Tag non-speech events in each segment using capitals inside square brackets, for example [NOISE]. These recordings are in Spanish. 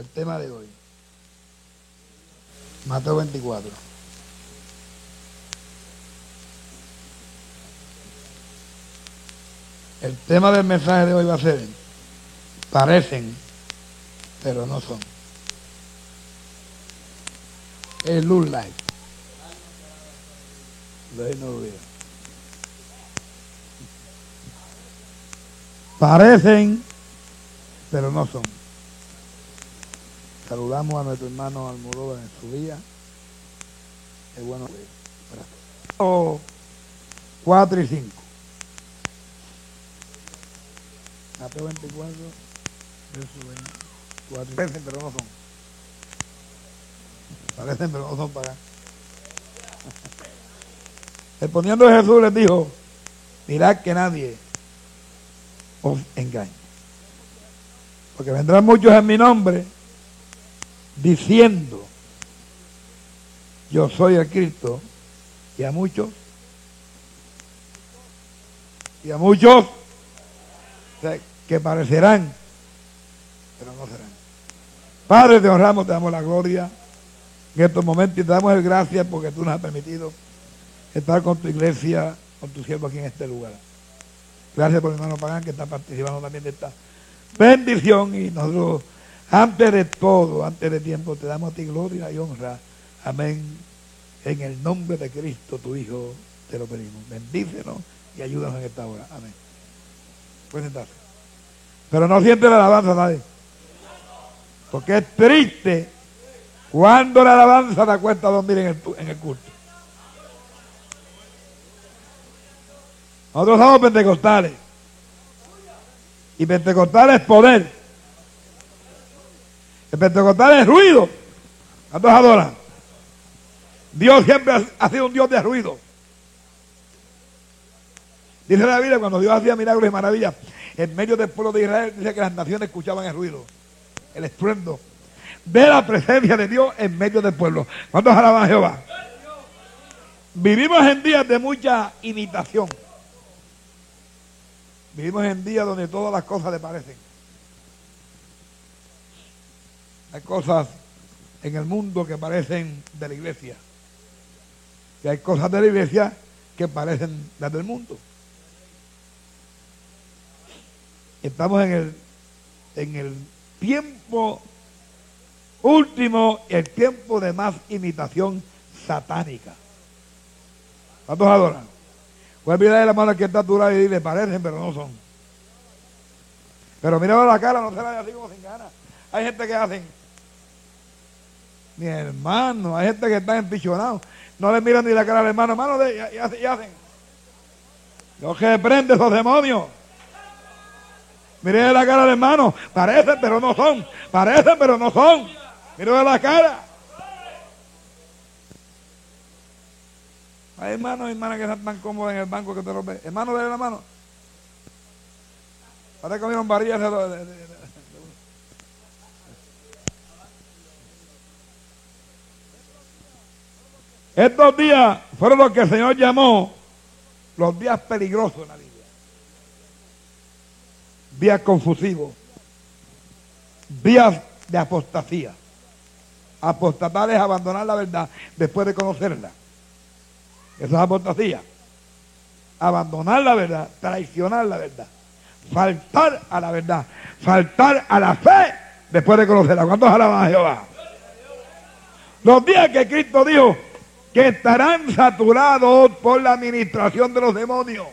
el tema de hoy. Mateo 24. El tema del mensaje de hoy va a ser, parecen, pero no son. Es look like. Lo no lo veo. Parecen, pero no son. Saludamos a nuestro hermano Almodóvar en su día. Es bueno. Oh, 4 y 5. Mateo 24, verso 24. Parecen, pero no son. Parecen, pero no son para acá. [LAUGHS] Respondiendo Jesús les dijo, mirad que nadie os engañe. Porque vendrán muchos en mi nombre diciendo, yo soy el Cristo, y a muchos, y a muchos que parecerán, pero no serán. Padre, te honramos, te damos la gloria en estos momentos y te damos el gracias porque tú nos has permitido estar con tu iglesia, con tu siervo aquí en este lugar. Gracias por el hermano Pagán que está participando también de esta bendición y nosotros, antes de todo, antes de tiempo, te damos a ti gloria y honra. Amén. En el nombre de Cristo, tu Hijo, te lo pedimos. Bendícenos y ayúdanos en esta hora. Amén. Puedes sentarse. Pero no siente la alabanza nadie. Porque es triste cuando la alabanza da cuenta a dormir en el, en el culto. Nosotros somos pentecostales. Y pentecostal es poder. El pentecostal es ruido. ¿Cuántos adoran? Dios siempre ha sido un Dios de ruido. Dice la Biblia cuando Dios hacía milagros y maravillas en medio del pueblo de Israel, dice que las naciones escuchaban el ruido, el estruendo de la presencia de Dios en medio del pueblo. ¿Cuántos alaban a Jehová? Vivimos en días de mucha imitación. Vivimos en días donde todas las cosas le parecen. Hay cosas en el mundo que parecen de la iglesia. Y hay cosas de la iglesia que parecen las del mundo. Estamos en el, en el tiempo último, el tiempo de más imitación satánica. ¿Cuántos adoran? Pues mira la mano que está dura y le parecen, pero no son. Pero mira la cara, no se la así como sin ganas. Hay gente que hacen. Mi hermano, hay gente que está empichonado. No le miran ni la cara al hermano, hermano, de, y, hacen. Lo que prende esos demonios. Mire la cara del hermano. Parecen, pero no son. Parecen, pero no son. Mire la cara. Hay hermanos y hermanas que están tan cómodos en el banco que te lo. Hermano, déle la mano. Que comieron varillas de, Estos días fueron los que el Señor llamó los días peligrosos en la Biblia. Días confusivos. Días de apostasía. Apostatar es abandonar la verdad después de conocerla. Eso es apostasía. Abandonar la verdad, traicionar la verdad, faltar a la verdad, faltar a la fe después de conocerla. ¿Cuántos alaban a Jehová? Los días que Cristo dijo que estarán saturados por la administración de los demonios.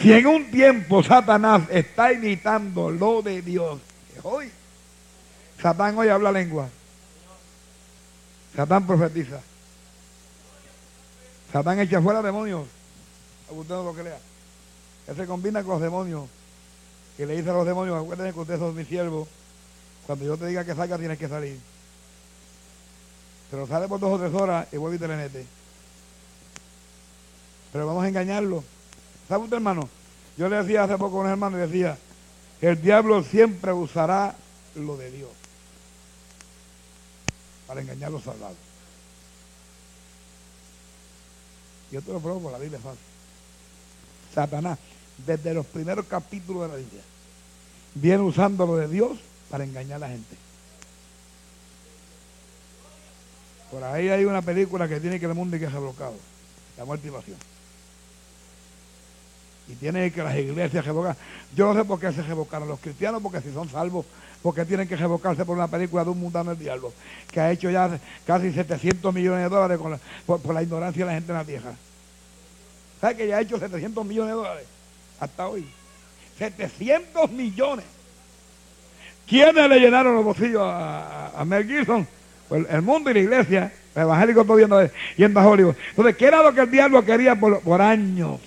Si en un tiempo Satanás está imitando lo de Dios, hoy, Satán hoy habla lengua. Satán profetiza. Satán echa fuera demonios. Usted no lo crea. Él se combina con los demonios. Que le dice a los demonios, acuérdense que ustedes son mi siervo. Cuando yo te diga que salga, tienes que salir. Pero sale por dos o tres horas y vuelve y te le mete. Pero vamos a engañarlo. ¿Sabe usted, hermano? Yo le decía hace poco a un hermano y decía, el diablo siempre usará lo de Dios para engañar a los salvados. Yo te lo pruebo por la Biblia fácil. Satanás, desde los primeros capítulos de la Biblia, viene usando lo de Dios para engañar a la gente. Por ahí hay una película que tiene que el mundo y que se bloqueado. La muerte y tiene que las iglesias revocar. Yo no sé por qué se revocaron los cristianos, porque si son salvos, porque tienen que revocarse por una película de un mundano del diablo, que ha hecho ya casi 700 millones de dólares por, la ignorancia de la gente en la tierra. ¿Sabe que ya ha hecho 700 millones de dólares? Hasta hoy. 700 millones. ¿Quiénes le llenaron los bolsillos a, Mel Gibson? Pues el mundo y la iglesia, el evangélico todo viendo, yendo a Hollywood. Entonces, ¿qué era lo que el diablo quería por, años?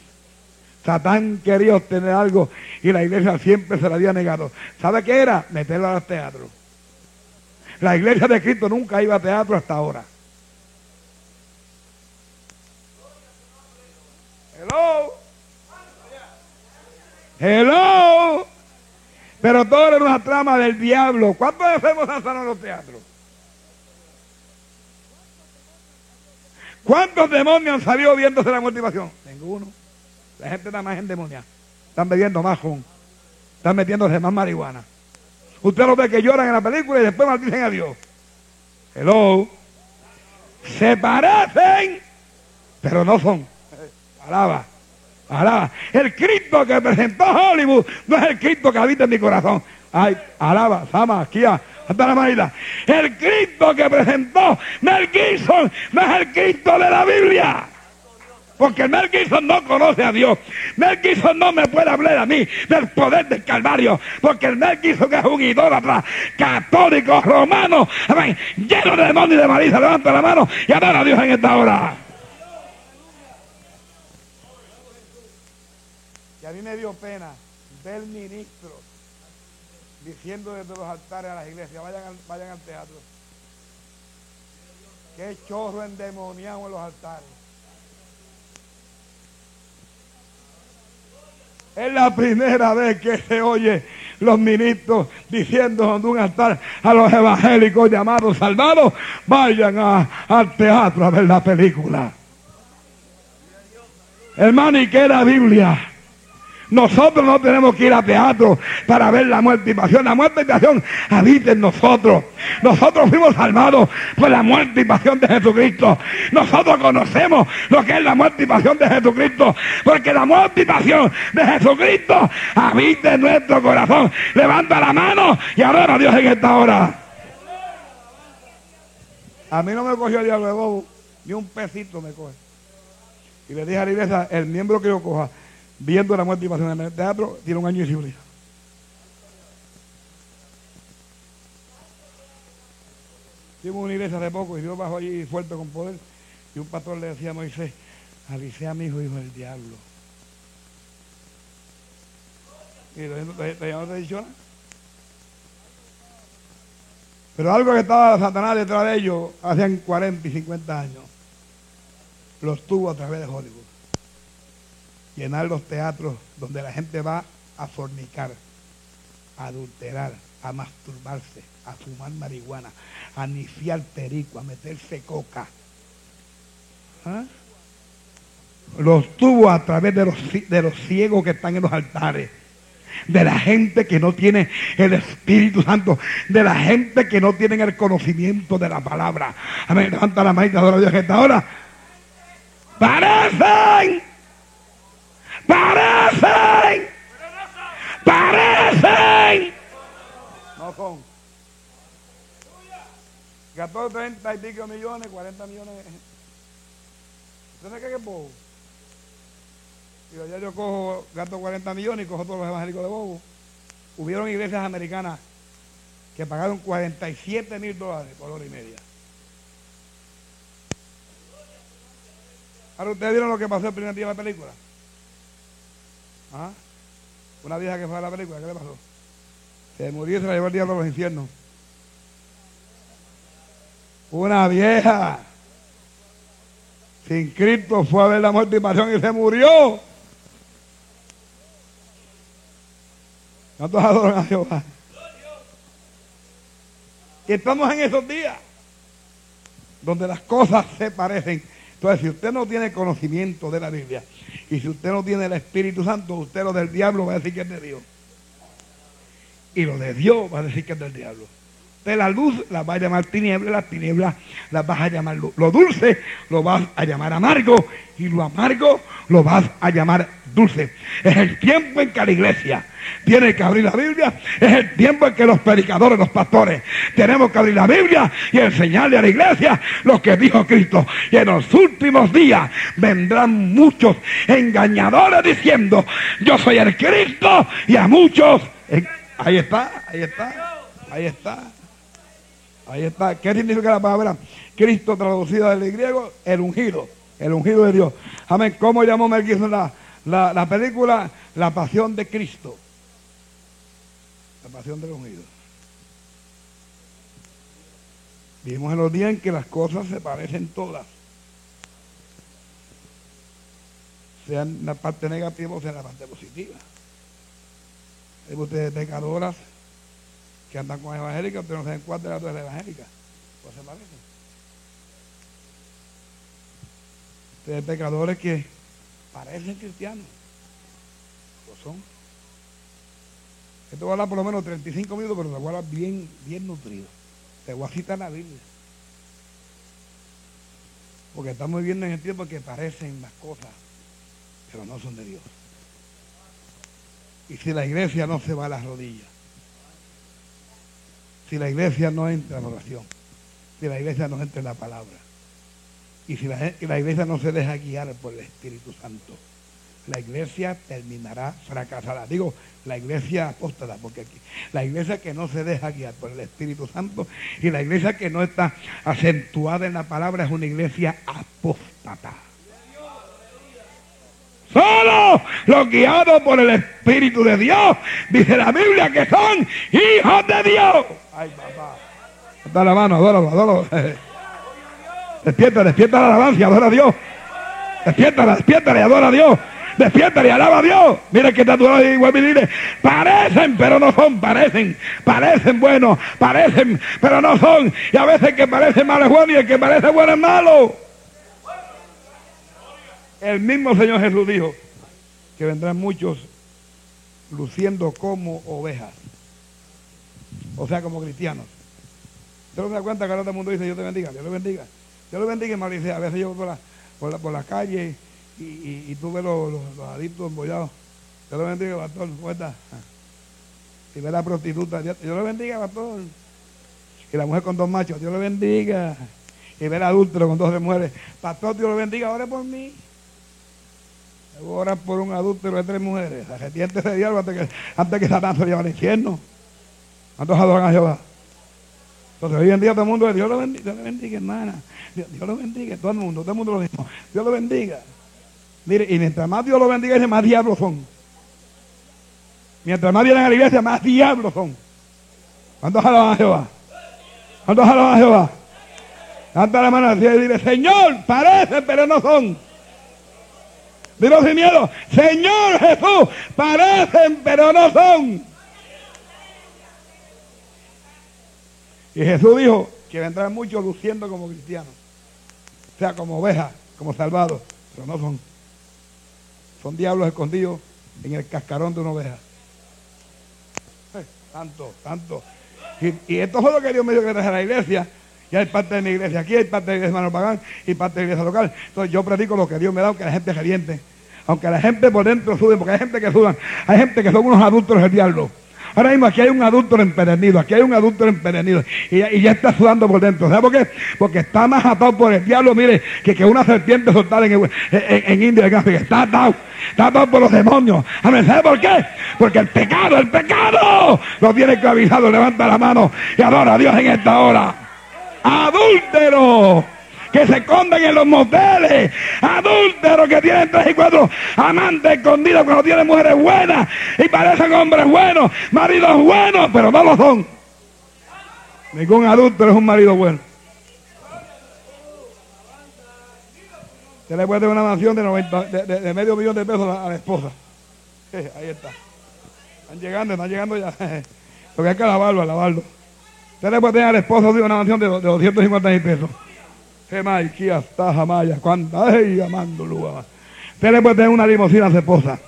Satán quería obtener algo y la iglesia siempre se lo había negado. ¿Sabe qué era? Meterlo al teatro. La iglesia de Cristo nunca iba a teatro hasta ahora. Hello. Hello. Pero todo era una trama del diablo. ¿Cuántos hacemos lanzar en los teatros? ¿Cuántos demonios han salido viéndose la motivación? Ninguno. La gente está más endemoniada. Están bebiendo más jón. Están metiéndose más marihuana. Usted lo ve que lloran en la película y después maldicen a Dios. Hello. Se parecen, pero no son. Alaba. Alaba. El Cristo que presentó Hollywood no es el Cristo que habita en mi corazón. Ay, alaba, Sama, aquí, la. El Cristo que presentó Mel Gibson no es el Cristo de la Biblia. Porque Mel Gibson no conoce a Dios. Mel Gibson no me puede hablar a mí del poder del Calvario. Porque el Mel Gibson es un idólatra católico romano, lleno de demonios y de malicia. Levanta la mano y adora a Dios en esta hora. Y a mí me dio pena ver ministro diciendo desde los altares a las iglesias, vayan al, vayan al teatro. Qué chorro endemoniado en los altares. Es la primera vez que se oye los ministros diciendo en un altar a los evangélicos llamados salvados, vayan al teatro a ver la película. Hermano, ¿y qué la Biblia? Nosotros no tenemos que ir a teatro para ver la muerte y pasión. La muerte y pasión habita en nosotros. Nosotros fuimos salvados por la muerte y pasión de Jesucristo. Nosotros conocemos lo que es la muerte y pasión de Jesucristo. Porque la muerte y pasión de Jesucristo habita en nuestro corazón. Levanta la mano y adora a Dios en esta hora. A mí no me cogió el diablo de bobo, ni un pesito me coge. Y le dije a la iglesia, el miembro que yo coja, viendo la muerte y pasión en el teatro, tiene un año y civilidad. Fuimos una iglesia hace poco y Dios bajó allí fuerte con poder. Y un pastor le decía a Moisés, Alicia mi hijo, hijo del diablo. Y no te dicho. Pero algo que estaba Satanás detrás de ellos hacían 40 y 50 años, los tuvo a través de Hollywood llenar los teatros donde la gente va a fornicar, a adulterar, a masturbarse, a fumar marihuana, a niciar perico, a meterse coca. ¿Ah? Los tuvo a través de los, de los ciegos que están en los altares de la gente que no tiene el Espíritu Santo, de la gente que no tiene el conocimiento de la palabra. Amén. Levanta la mano de Dios que está ahora. Parecen parecen, parecen. No son. Gastó 30 y pico millones, 40 millones. ¿Usted sabe qué es bobo? Digo, ya yo cojo, gasto 40 millones y cojo todos los evangélicos de bobo. Hubieron iglesias americanas que pagaron 47 mil dólares por hora y media. Ahora, ¿ustedes vieron lo que pasó el primer día de la película? ¿Ah? Una vieja que fue a la película, ¿qué le pasó? Se murió y se la llevó el diablo a los infiernos. Una vieja sin Cristo fue a ver la muerte y pasión y se murió. ¿Cuántos adoran a Jehová? Y estamos en esos días donde las cosas se parecen. Entonces, si usted no tiene conocimiento de la Biblia, y si usted no tiene el Espíritu Santo, usted lo del diablo va a decir que es de Dios. Y lo de Dios va a decir que es del diablo. De la luz la va a llamar tiniebla, las tinieblas las vas a llamar luz. Lo dulce lo vas a llamar amargo y lo amargo lo vas a llamar dulce. Es el tiempo en que la iglesia tiene que abrir la Biblia. Es el tiempo en que los predicadores, los pastores, tenemos que abrir la Biblia y enseñarle a la iglesia lo que dijo Cristo. Y en los últimos días vendrán muchos engañadores diciendo, yo soy el Cristo y a muchos... Ahí está, ahí está, ahí está. Ahí está. ¿Qué significa la palabra Cristo traducida del griego? El ungido. El ungido de Dios. Amén. ¿Cómo llamó Mel la, la, la, película? La pasión de Cristo. La pasión del ungido. Vimos en los días en que las cosas se parecen todas. Sean la parte negativa o sea la parte positiva. Hay ustedes pecadoras que andan con evangélicas, pero no saben cuál de las dos es la evangélica. Pues se parece. Ustedes pecadores que parecen cristianos. Lo son. Esto va a hablar por lo menos 35 minutos, pero te hablar bien, bien nutrido. Te voy a citar la Biblia. Porque estamos viviendo en el tiempo que parecen las cosas, pero no son de Dios. Y si la iglesia no se va a las rodillas, si la iglesia no entra en oración, si la iglesia no entra en la palabra, y si la, iglesia no se deja guiar por el Espíritu Santo, la iglesia terminará fracasada. Digo, la iglesia apóstata, porque aquí, la iglesia que no se deja guiar por el Espíritu Santo y la iglesia que no está acentuada en la palabra es una iglesia apóstata. Solo los guiados por el Espíritu de Dios, dice la Biblia, que son hijos de Dios. Ay, papá. Da la mano, adóralo, adóralo. [LAUGHS] Despierta, despierta la alabanza, adora a Dios. Despiértala, despiértala y adora a Dios. Despiértala y alaba a Dios. Mira que está tu lado igual y dile, parecen, pero no son, parecen, parecen buenos, parecen, pero no son. Y a veces que parece malo es bueno y el que parece bueno es malo. El mismo Señor Jesús dijo que vendrán muchos luciendo como ovejas o sea, como cristianos. ¿Usted no se da cuenta que ahora todo el mundo dice Dios te bendiga? Dios le bendiga. Dios le bendiga, y dice, a veces yo voy por la, por la, calle y, y, tú ves los, los, adictos embollados. Dios le bendiga, pastor, ¿cómo está? Y ve la prostituta, Dios, le bendiga, pastor. Y la mujer con dos machos, Dios le bendiga. Y ve el adúltero con dos mujeres, pastor, Dios le bendiga, ore por mí. Ora por un adúltero de tres mujeres. Arrepiente ese diablo antes que, antes que Satán se lleve al infierno. ¿Cuántos adoran a Jehová? Entonces hoy en día todo el mundo, Dios lo bendiga, Dios lo bendiga, hermana. Dios, lo bendiga, todo el mundo, todo el mundo lo mismo. Dios lo bendiga. Mire, y mientras más Dios lo bendiga, más diablos son. Mientras más vienen a la iglesia, más diablos son. ¿Cuántos alaban a Jehová? ¿Cuántos alaban a Jehová? Canta la mano y dile, Señor, parecen, pero no son. Dilo sin miedo, Señor Jesús, parecen, pero no son. Y Jesús dijo que vendrán muchos luciendo como cristianos. O sea, como ovejas, como salvados. Pero no son. Son diablos escondidos en el cascarón de una oveja. Eh, tanto, tanto. Y, esto es lo que Dios me dio que traje a la iglesia. Y hay parte de mi iglesia aquí, hay parte de mi hermano Pagán y parte de la iglesia local. Entonces yo predico lo que Dios me da, aunque la gente reviente. Aunque la gente por dentro sube, porque hay gente que sudan. Hay gente que son unos adultos del diablo. Ahora mismo aquí hay un adulto empedernido, aquí hay un adulto empedernido y, ya está sudando por dentro. ¿Sabe por qué? Porque está más atado por el diablo, mire, que, que una serpiente soltada en, en, India, en. Está atado, está atado por los demonios. ¿Sabe por qué? Porque el pecado, el pecado lo tiene esclavizado. Levanta la mano y adora a Dios en esta hora. Adúltero que se esconden en los moteles, adúlteros que tienen tres y cuatro amantes escondidos cuando tienen mujeres buenas y parecen hombres buenos, maridos buenos, pero no lo son. Ningún adúltero es un marido bueno. Se le puede dar una mansión de, de, medio millón de pesos a la, esposa. [LAUGHS] ahí está. Están llegando, están llegando ya. [LAUGHS] Lo que hay que lavarlo, lavarlo. Usted le puede tener al esposo de una mansión de, de 250 mil pesos. Gemay, hasta Jamaya, cuánta, ay, amando Usted le puede tener una limosina a su esposa.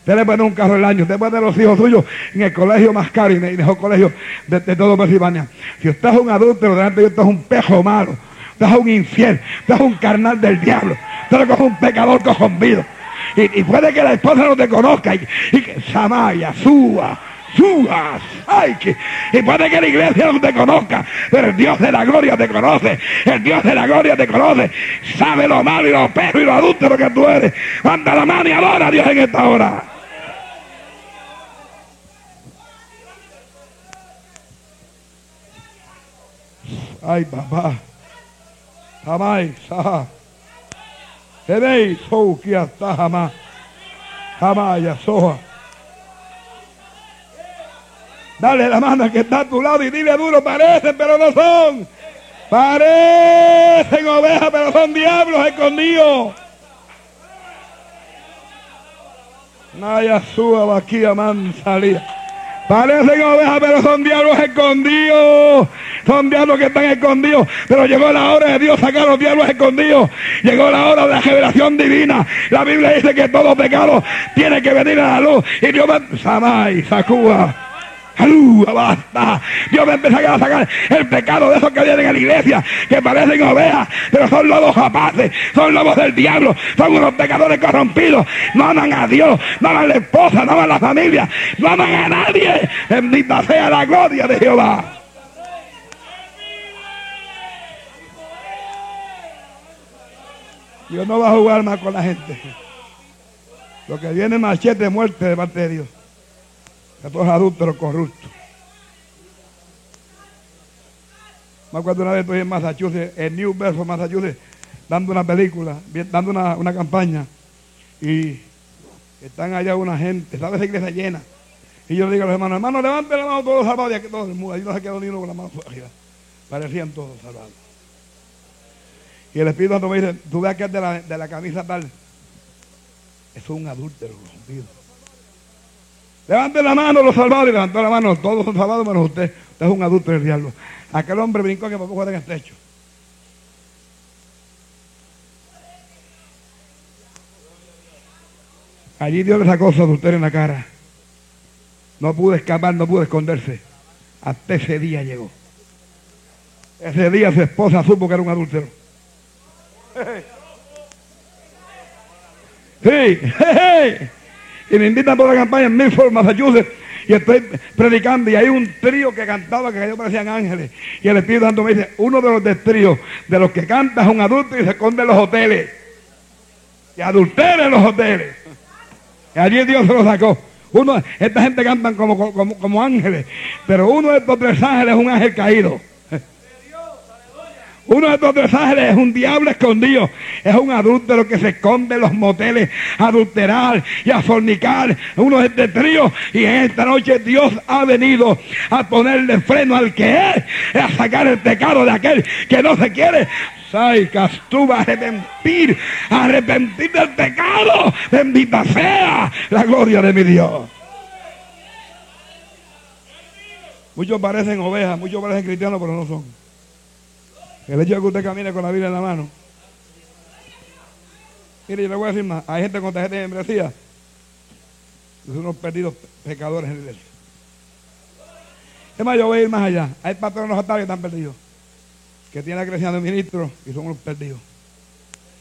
Usted le pone un carro el año, usted pone a los hijos suyos en el colegio más caro y en el mejor colegio de, de todo Pensilvania. Si usted es un adulto, delante de usted es un pejo malo. Usted es un infiel, usted es un carnal del diablo. Usted es un pecador cojonvido. Y, y, puede que la esposa no te conozca y, y que Samaya, suba, Ay, que, y puede que la iglesia no te conozca, pero el Dios de la gloria te conoce. El Dios de la gloria te conoce. Sabe lo malo y lo perro y lo adúltero que tú eres. Manda la mano y adora a Dios en esta hora. Ay, papá. Jamás. Tenéis, oh, que hasta jamás. Jamás, soja. Dale la mano que está a tu lado y dile duro, parecen, pero no son. Parecen ovejas, pero son diablos escondidos. Naya suba aquí a. Parecen ovejas, pero son diablos escondidos. Son diablos que están escondidos. Pero llegó la hora de Dios sacar los diablos escondidos. Llegó la hora de la revelación divina. La Biblia dice que todo pecado tiene que venir a la luz. Y Dios va... Samay, Sacuba. ¡Basta! Dios me empezó a sacar el pecado de esos que vienen a la iglesia, que parecen ovejas, pero son lobos rapaces, son lobos del diablo, son unos pecadores corrompidos. No aman a Dios, no aman a la esposa, no aman a la familia, no aman a nadie. Bendita sea la gloria de Jehová. Dios no va a jugar más con la gente. Lo que viene machete de muerte de parte de Dios todos adúlteros corruptos. Me acuerdo una vez estoy en Massachusetts, en New Bedford, Massachusetts, dando una película, dando una, una campaña. Y están allá una gente, ¿sabes? Esa iglesia llena. Y yo le digo a los hermanos, hermanos, levanten la mano todos salvados. Y aquí todo el mundo, ahí no se quedó ni uno con la mano arriba. Parecían todos salvados. Y el Espíritu Santo me dice, tú ves que es de la, de la camisa tal. Eso es un adúltero, corrompido. Levanten la mano los salvados y levantó la mano. Todos son salvados menos usted. Usted es un adulto del diablo. Aquel hombre brincó que papá jugar en el techo. Allí Dios le sacó su adulterio en la cara. No pudo escapar, no pudo esconderse. Hasta ese día llegó. Ese día su esposa supo que era un adúltero. Sí, [LAUGHS] y me invitan toda la campaña en Milford, Massachusetts. Y estoy predicando y hay un trío que cantaba que ellos parecían ángeles. Y el Espíritu Santo me dice, uno de los de trío, de los que canta es un adulto y se esconde en los hoteles. Y adultera en los hoteles. Y allí Dios se lo sacó. Uno, esta gente cantan como, como, como ángeles, pero uno de estos tres ángeles es un ángel caído. Uno de estos tres ángeles es un diablo escondido. Es un adúltero que se esconde en los moteles a adulterar y a fornicar. Uno de este trío. Y en esta noche Dios ha venido a ponerle freno al que es. A sacar el pecado de aquel que no se quiere. Saicas, tú vas a arrepentir. arrepentir del pecado. Bendita sea la gloria de mi Dios. Muchos parecen ovejas, muchos parecen cristianos, pero no son. El hecho de que usted camine con la Biblia en la mano. Mire, yo le voy a decir más. Hay gente con tarjeta de membresía. Son unos perdidos pecadores en la iglesia. Es más, yo voy a ir más allá. Hay patronos atarios que están perdidos. Que tienen la creación de ministros y son unos perdidos.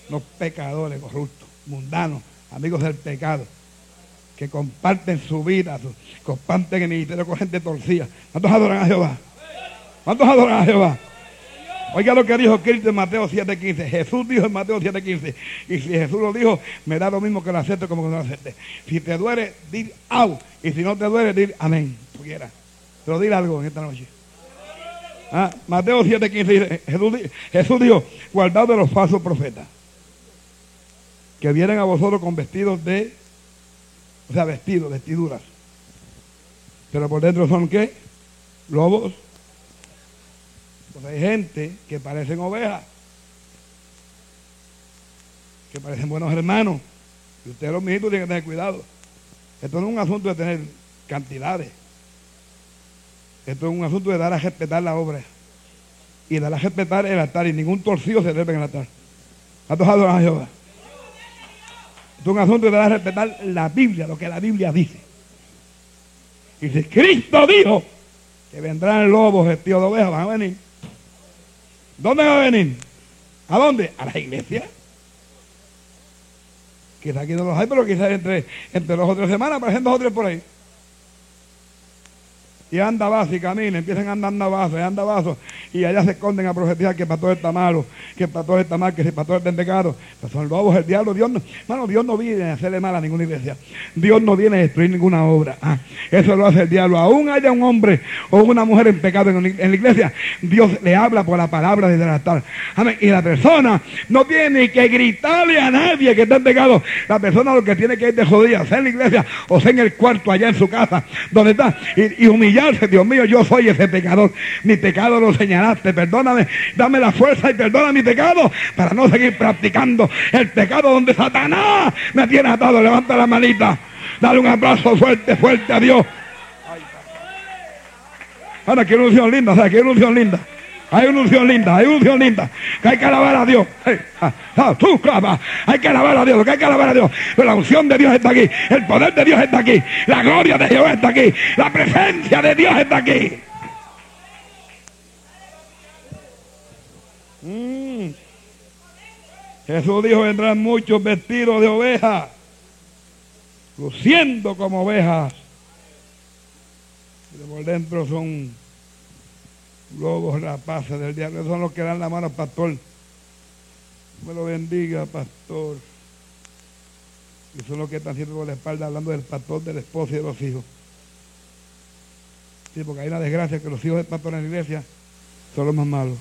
Unos pecadores corruptos, mundanos, amigos del pecado. Que comparten su vida, comparten el ministerio con gente torcida. ¿Cuántos adoran a Jehová? ¿Cuántos adoran a Jehová? Oiga lo que dijo Cristo en Mateo 7:15. Jesús dijo en Mateo 7:15. Y si Jesús lo dijo, me da lo mismo que lo acepte como que no lo acepte. Si te duele, di au. Y si no te duele, di amén. Tú quieras. Pero dile algo en esta noche. Ah, Mateo 7:15 dice, Jesús, Jesús dijo, guardad de los falsos profetas. Que vienen a vosotros con vestidos de, o sea, vestidos, vestiduras. Pero por dentro son qué? Lobos hay gente que parecen ovejas, que parecen buenos hermanos. Y ustedes los mijitos tienen que tener cuidado. Esto no es un asunto de tener cantidades. Esto es un asunto de dar a respetar la obra. Y dar a respetar el altar. Y ningún torcido se debe en el altar. ¿Cuántos adoran a Jehová? Es un asunto de respetar la Biblia, lo que la Biblia dice. Y si Cristo dijo que vendrán lobos vestidos de ovejas, van a venir. ¿Dónde va a venir? ¿A dónde? A la iglesia. Quizás aquí no los hay, pero quizás entre, entre dos o tres semanas aparecen dos o tres por ahí y anda vaso y camina, empiezan a andar vaso y anda vaso, y allá se esconden a profetizar que el pastor está malo, que el pastor está mal, que el pastor está en pecado. Pues son lobos, el diablo, Dios no, Dios no viene a hacerle mal a ninguna iglesia. Dios no viene a destruir ninguna obra. Ah, eso lo hace el diablo. Aún haya un hombre o una mujer en pecado en, la iglesia, Dios le habla por la palabra el altar. Amén. Y la persona no tiene que gritarle a nadie que está en pecado. La persona lo que tiene que ir de jodida, sea en la iglesia o sea en el cuarto allá en su casa, donde está, y humillar Dios mío, yo soy ese pecador. Mi pecado lo señalaste, perdóname, dame la fuerza y perdona mi pecado para no seguir practicando el pecado donde Satanás me tiene atado. Levanta la manita, dale un abrazo fuerte, fuerte a Dios. Ahora, qué ilusión linda, qué ilusión linda. Hay una unción linda, hay una unción linda. Que hay que alabar a Dios. Tú clama. Hay que alabar a Dios, que hay que alabar a Dios. Pero la unción de Dios está aquí. El poder de Dios está aquí. La gloria de Dios está aquí. La presencia de Dios está aquí. Mm. Jesús dijo, vendrán muchos vestidos de ovejas, luciendo como ovejas. Pero por dentro son lobos rapaces del diablo. son los que dan la mano pastor. Me lo bendiga, pastor. Y son los que están siempre por la espalda hablando del pastor, del esposo y de los hijos. Sí, porque hay una desgracia que los hijos del pastor en la iglesia son los más malos.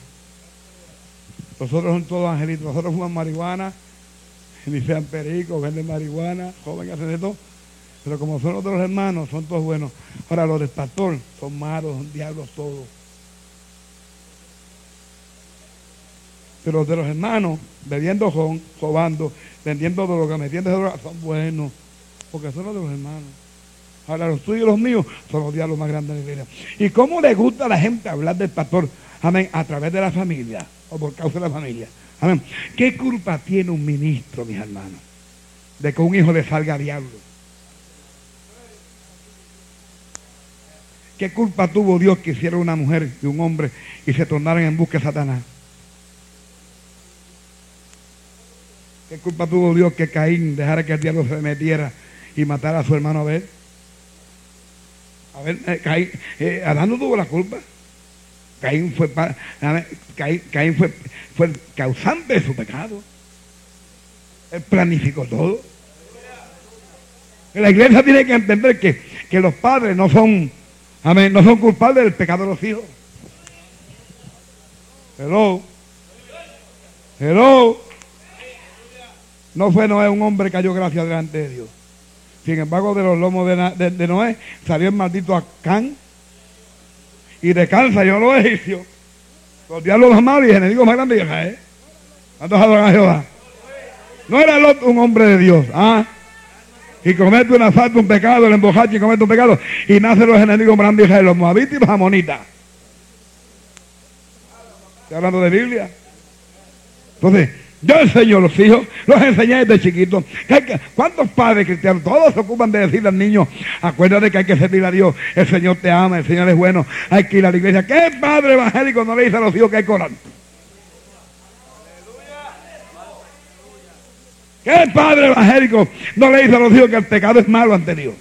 Nosotros son todos angelitos. Nosotros fuman marihuana, [LAUGHS] ni sean pericos, venden marihuana, jóvenes hacen de todo. Pero como son otros hermanos, son todos buenos. Ahora los del pastor son malos, son diablos todos. Pero los de los hermanos, bebiendo son, robando, vendiendo droga, metiendo droga, son buenos. Porque son los de los hermanos. Ahora los tuyos y los míos son los diablos más grandes de la iglesia. ¿Y cómo le gusta a la gente hablar del pastor? Amén. A través de la familia o por causa de la familia. Amén. ¿Qué culpa tiene un ministro, mis hermanos, de que un hijo le salga a diablo? ¿Qué culpa tuvo Dios que hiciera una mujer y un hombre y se tornaran en busca de Satanás? ¿Qué culpa tuvo Dios que Caín dejara que el diablo se metiera y matara a su hermano Abel? A ver, eh, Caín, eh, Adán no tuvo la culpa. Caín fue, Caín, fue, fue el causante de su pecado. Él planificó todo. La iglesia tiene que entender que, que los padres no son, amén, no son culpables del pecado de los hijos. Hello. Hello. No fue Noé un hombre que cayó gracia delante de Dios. Sin embargo, de los lomos de, Noé salió el maldito Acán. Y de Can salió los egipcios. Los diablos más malos y enemigos más grandes de Israel. ¿Cuántos adoran a Jehová? No era Lot un hombre de Dios. ¿ah? Y comete una falta, un pecado, el embojache y comete un pecado. Y nace los enemigos más grandes de los moabitas y los amonitas. Estoy hablando de Biblia. Entonces, yo enseño a los hijos, los enseñé desde chiquitos. ¿Cuántos padres cristianos? Todos se ocupan de decirle al niño, acuérdate que hay que servir a Dios. El Señor te ama, el Señor es bueno, hay que ir a la iglesia. ¿Qué padre evangélico no le dice a los hijos que hay Corán? ¿Qué padre evangélico no le dice a los hijos que el pecado es malo ante Dios?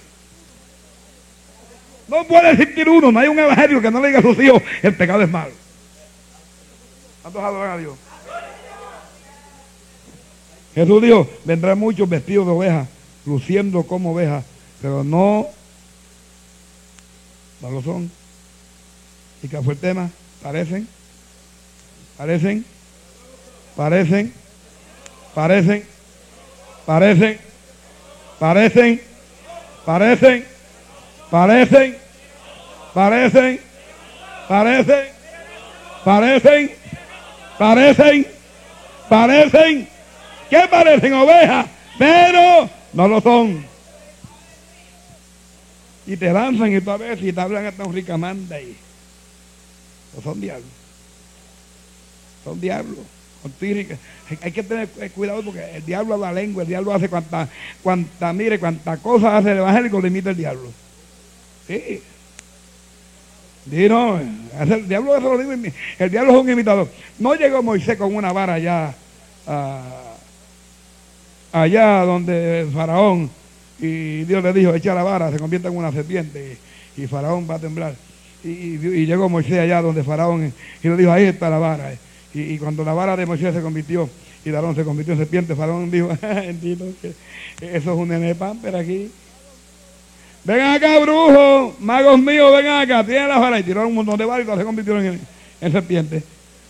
No puede existir uno, no hay un evangelio que no le diga a sus hijos el pecado es malo. ¿Cuántos adoran a Dios? Jesús dijo, vendrán muchos vestidos de ovejas, luciendo como ovejas, pero no, no son. ¿Y qué fue el tema? Parecen, parecen, parecen, parecen, parecen, parecen, parecen, parecen, parecen, parecen, parecen, parecen, parecen, ¿Qué parecen ovejas, pero no lo son. Y te lanzan y tú a veces y te hablan hasta un ricamanda ahí. No son diablos. Son diablos. Hay que tener cuidado porque el diablo la lengua, el diablo hace cuanta, cuanta, mire, cuanta cosa hace el evangélico, le imita el diablo. Sí. no, el diablo el diablo es un imitador. No llegó Moisés con una vara allá, allá donde faraón, y Dios le dijo, echa la vara, se convierte en una serpiente, y, faraón va a temblar. Y, llegó Moisés allá donde faraón, y le dijo, ahí está la vara. Y, cuando la vara de Moisés se convirtió, y Darón se convirtió en serpiente, faraón dijo, [LAUGHS] bendito, que eso es un nene pero aquí. Vengan acá, brujo, magos míos, vengan acá, tienen la vara. Y tiraron un montón de varas y se convirtieron en, en serpiente.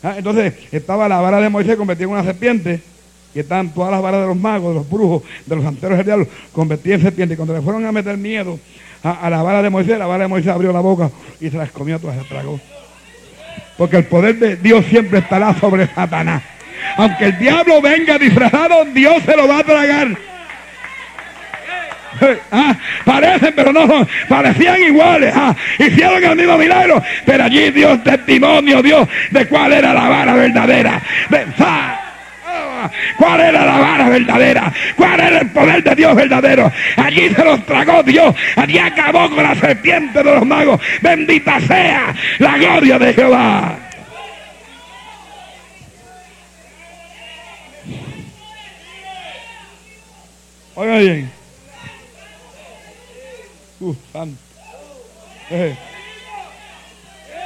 Ah, entonces estaba la vara de Moisés convertida en una serpiente. Y estaban todas las varas de los magos, de los brujos, de los santeros del diablo, convertidas en serpiente. Y cuando le fueron a meter miedo a, la vara de Moisés, la vara de Moisés abrió la boca y se las comió todas, se tragó. Porque el poder de Dios siempre estará sobre Satanás. Aunque el diablo venga disfrazado, Dios se lo va a tragar. Ah, parecen, pero no son, parecían iguales. Ah, hicieron el mismo milagro, pero allí Dios testimonio, Dios, de cuál era la vara verdadera. Ah, ¿Cuál era la vara verdadera? ¿Cuál era el poder de Dios verdadero? Allí se los tragó Dios. Allí acabó con la serpiente de los magos. Bendita sea la gloria de Jehová. Oiga bien. Uh, santo. Eh.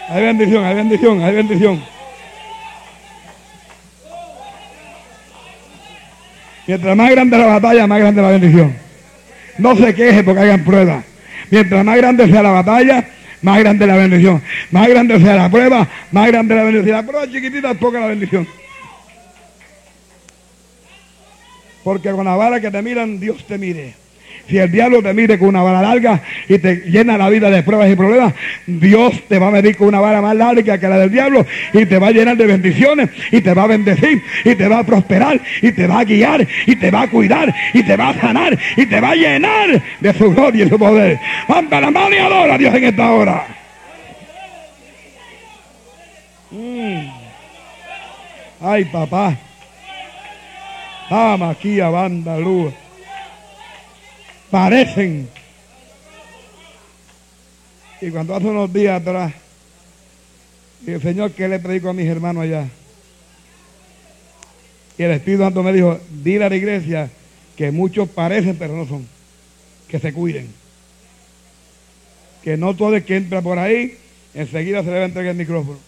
Hay bendición, hay bendición, hay bendición. Mientras más grande la batalla, más grande la bendición. No se queje porque hayan pruebas. Mientras más grande sea la batalla, más grande la bendición. Más grande sea la prueba, más grande la bendición. La prueba chiquitita es poca la bendición. Porque con la vara que te miran, Dios te mire. Si el diablo te mide con una vara larga y te llena la vida de pruebas y problemas, Dios te va a medir con una vara más larga que la del diablo y te va a llenar de bendiciones y te va a bendecir y te va a prosperar y te va a guiar y te va a cuidar y te va a sanar y te va a llenar de su gloria y su poder. Anda la mano y adora a Dios en esta hora. Mm. Ay, papá. Ama aquí a banda luz parecen. Y cuando hace unos días atrás, el Señor que le predicó a mis hermanos allá, y el Espíritu Santo me dijo, dile a la iglesia que muchos parecen pero no son, que se cuiden. Que no todo el que entra por ahí, enseguida se le va a entregar el micrófono.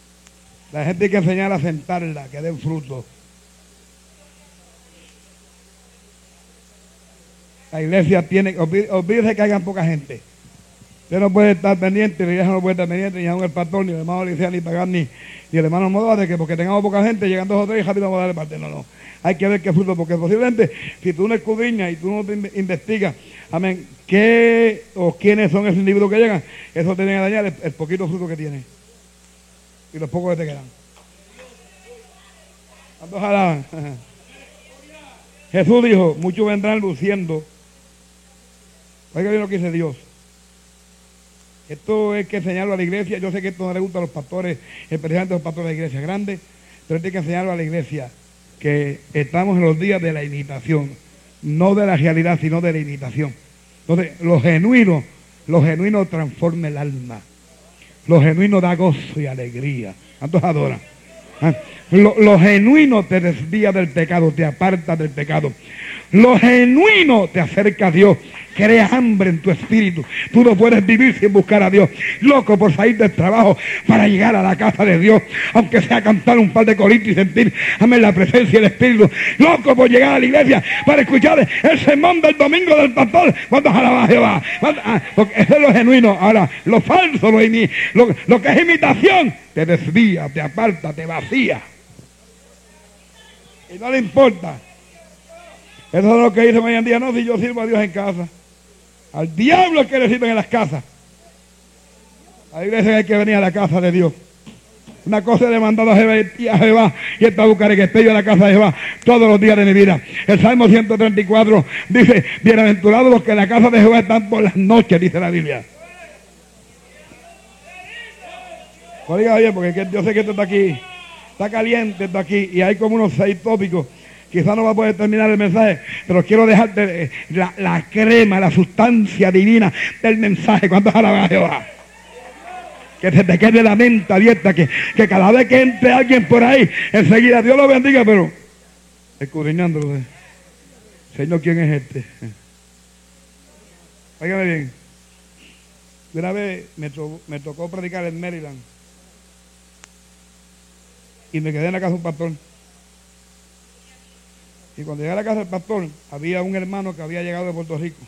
La gente hay que enseñar a sentarla, que den fruto. La iglesia tiene, olvídese que hagan poca gente. Usted no puede estar pendiente, la iglesia no puede estar pendiente, ni aún el pastor, ni el hermano Licea, ni pagar, ni, ni el hermano Moda, de que porque tengamos poca gente, llegan dos o tres y vamos a darle parte. No, no. Hay que ver qué fruto, porque posiblemente si tú no escudriñas y tú no te investigas, amén, qué o quiénes son esos individuos que llegan, eso te viene a dañar el, poquito fruto que tiene y los pocos que te quedan. ¿Cuántos [LAUGHS] Jesús dijo, muchos vendrán luciendo Oiga bien lo que dice Dios. Esto es que enseñarlo a la iglesia. Yo sé que esto no le gusta a los pastores, especialmente a los pastores de iglesias grandes, pero hay que enseñarlo a la iglesia que estamos en los días de la imitación, no de la realidad, sino de la imitación. Entonces, lo genuino, lo genuino transforma el alma. Lo genuino da gozo y alegría. ¿Cuántos adoran? ¿Ah? Lo, genuino te desvía del pecado, te aparta del pecado. Lo genuino te acerca a Dios crea hambre en tu espíritu. Tú no puedes vivir sin buscar a Dios. Loco por salir del trabajo para llegar a la casa de Dios. Aunque sea cantar un par de coritos y sentir, la presencia del Espíritu. Loco por llegar a la iglesia para escuchar el sermón del domingo del pastor. cuando alaba a Jehová? Ah, eso es lo genuino. Ahora, lo falso, lo, lo que es imitación, te desvía, te aparta, te vacía. Y no le importa. Eso es lo que dice hoy en día. No, si yo sirvo a Dios en casa. Al diablo que le sirven en las casas. Hay veces que hay que venir a la casa de Dios. Una cosa he demandado a Jehová y esta buscaré que esté yo en la casa de Jehová todos los días de mi vida. El Salmo 134 dice, bienaventurados los que en la casa de Jehová están por las noches, dice la Biblia. Oiga bien, porque yo sé que esto está aquí está caliente esto aquí y hay como unos seis tópicos. Quizás no va a poder terminar el mensaje, pero quiero dejarte la, la crema, la sustancia divina del mensaje. ¿Cuántos alaban a Jehová? que se te quede la mente abierta, que, que cada vez que entre alguien por ahí, enseguida Dios lo bendiga, pero escudriñándolo. Señor, ¿quién es este? Óigame bien. Una vez me, me tocó predicar en Maryland y me quedé en la casa de un pastor. Y cuando llegué a la casa del pastor, había un hermano que había llegado de Puerto Rico.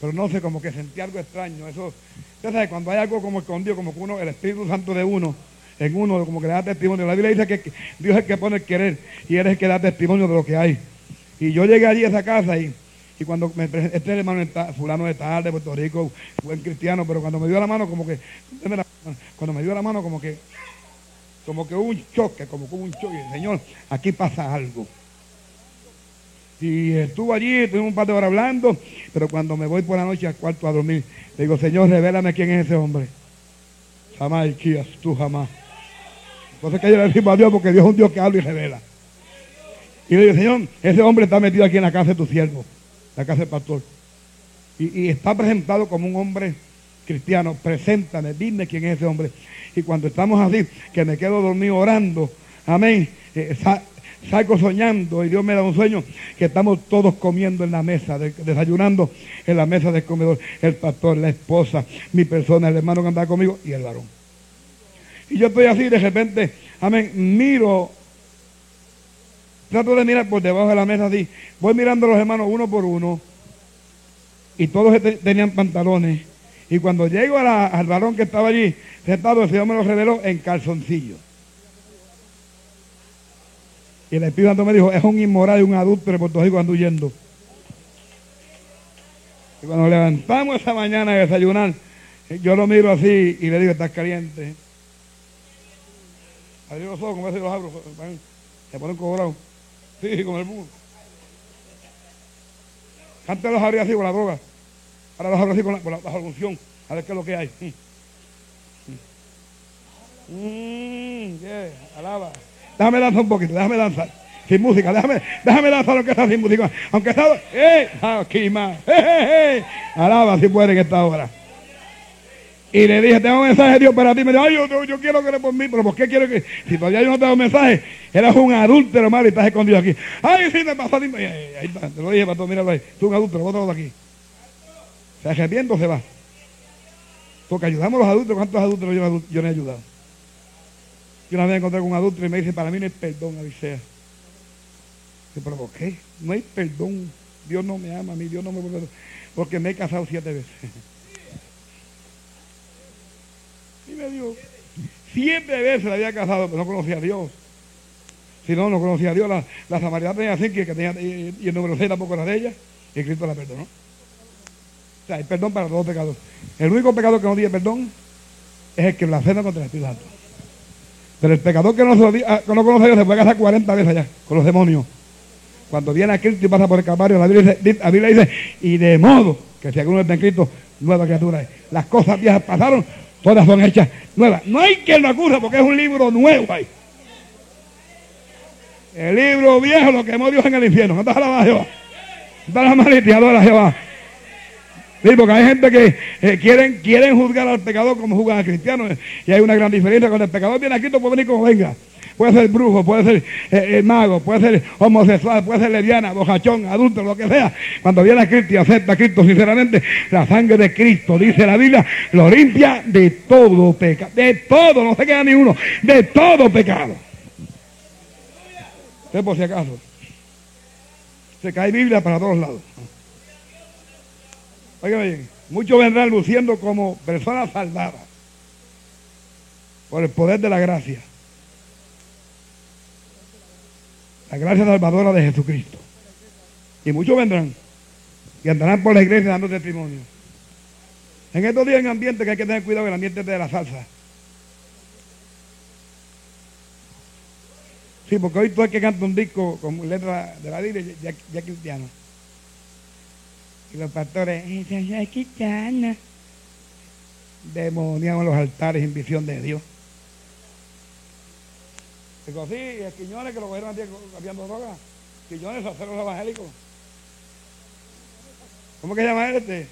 Pero no sé, como que sentí algo extraño. Eso, usted sabe, cuando hay algo como escondido, como que uno, el Espíritu Santo de uno, en uno, como que le da testimonio. La Biblia dice que Dios es el que pone el querer y eres el que da testimonio de lo que hay. Y yo llegué allí a esa casa y, y cuando me este hermano está, fulano de tal, de Puerto Rico, buen cristiano, pero cuando me dio la mano, como que, cuando me dio la mano, como que, como que hubo un choque, como que hubo un choque. Señor, aquí pasa algo. Y estuvo allí, estuvimos un par de horas hablando, pero cuando me voy por la noche al cuarto a dormir, le digo, Señor, revélame quién es ese hombre. Jamás, Chías, tú jamás. Entonces que yo le decimos a Dios porque Dios es un Dios que habla y revela. Y le digo, Señor, ese hombre está metido aquí en la casa de tu siervo, la casa del pastor. Y, y está presentado como un hombre cristiano. Preséntame, dime quién es ese hombre. Y cuando estamos así, que me quedo dormido orando, amén. Eh, salgo soñando y Dios me da un sueño que estamos todos comiendo en la mesa, desayunando en la mesa del comedor, el pastor, la esposa, mi persona, el hermano que andaba conmigo y el varón. Y yo estoy así, de repente, amén, miro, trato de mirar por debajo de la mesa así, voy mirando a los hermanos uno por uno y todos tenían pantalones. Y cuando llego al varón que estaba allí sentado, el Señor me lo reveló en calzoncillo. Y el Espíritu Santo me dijo, es un inmoral y un adulto de Puerto Rico ando huyendo. Y cuando levantamos esa mañana a desayunar, yo lo miro así y le digo, estás caliente. Abrí los ojos, como si los abro, se ponen cobrados. Sí, con el burro. Antes los abría así con la droga. Ahora los abro así con la, con la, A ver qué es lo que hay. Mmm, yeah, alaba. Déjame danzar un poquito, déjame danzar. Sin música, déjame, déjame danzar aunque está sin música. Aunque está. ¡Eh! Aquí más. ¡Eh, Alaba si puede en esta hora. Y le dije, tengo un mensaje de Dios para ti. Me dijo, ay, yo, yo, quiero que le por mí, pero ¿por qué quiero que.? Si todavía yo no tengo mensaje, eres un adúltero, hermano, y estás escondido aquí. Ay, sí, me pasó a te lo dije para todo, míralo ahí. Tú un adúltero, bótalo de aquí. Se arrepiente o se va. Porque ayudamos a los adultos. ¿Cuántos adultos yo, no he ayudado? Yo una vez encontré con un adulto y me dice, para mí no hay perdón, Alicia. Yo, pero ¿por qué? No hay perdón. Dios no me ama a mí, Dios no me vuelve Porque me he casado siete veces. [LAUGHS] Y me dijo, siete veces le había casado, pero no conocía a Dios. Si no, no conocía a Dios. La, la samaritana tenía cinco que tenía, y, el número seis tampoco era de ella. Y Cristo la perdonó. Sea, hay perdón para todos los pecados. El único pecado que no tiene perdón es el que blasfema contra el Espíritu Santo. Pero el pecador que no, ah, conoce a Dios se puede casar 40 veces allá con los demonios. Cuando viene a Cristo y pasa por el Calvario, la Biblia dice, y de modo que si alguno está en Cristo, nueva criatura es. Las cosas viejas pasaron, todas son hechas nuevas. No hay quien lo acuse porque es un libro nuevo ahí. El libro viejo lo quemó Dios en el infierno. ¿No está la Jehová? ¿No está la a Jehová? Sí, porque hay gente que eh, quieren, juzgar al pecador como juzgan al cristiano. Y hay una gran diferencia. Cuando el pecador viene a Cristo puede venir como venga. Puede ser brujo, puede ser eh, eh, mago, puede ser homosexual, puede ser lesbiana, bojachón, adulto, lo que sea. Cuando viene a Cristo y acepta a Cristo sinceramente, la sangre de Cristo, dice la Biblia, lo limpia de todo pecado. De todo, no se queda ni uno. De todo pecado. Usted por si acaso. Se cae Biblia para todos lados. Oigan bien, muchos vendrán luciendo como personas salvadas por el poder de la gracia. La gracia salvadora de Jesucristo. Y muchos vendrán y andarán por la iglesia dando testimonio. En estos días en ambiente que hay que tener cuidado, el ambiente de la salsa. Sí, porque hoy tú hay que cantar un disco con letra de la Biblia ya, ya cristiano. Y los pastores, ella cristiana. Demoniamos los altares en visión de Dios. Digo, sí, es Quiñones que lo cogieron cambiando droga. Quiñones, los evangélicos. ¿Cómo que llama este?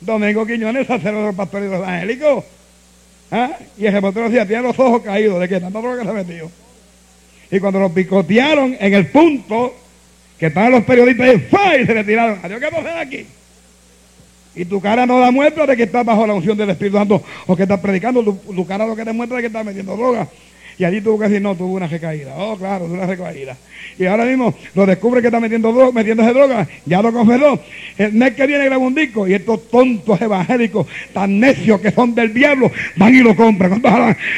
Domingo Quiñones, sacerdote pastor evangélico. ¿Ah? Y el reportero decía, tiene los ojos caídos de que tanta droga se metió. Y cuando lo picotearon en el punto que estaban los periodistas y, y se retiraron. Adiós, ¿qué pasa aquí? Y tu cara no da muestra de que estás bajo la unción del Espíritu Santo o que estás predicando. Tu, cara lo que te muestra es que estás metiendo droga. Y allí tuvo que decir, no, tuvo una recaída. Oh, claro, tuvo una recaída. Y ahora mismo lo descubre que está metiendo droga, metiéndose droga. Ya lo confesó. El mes que viene graba un disco y estos tontos evangélicos tan necios que son del diablo van y lo compran.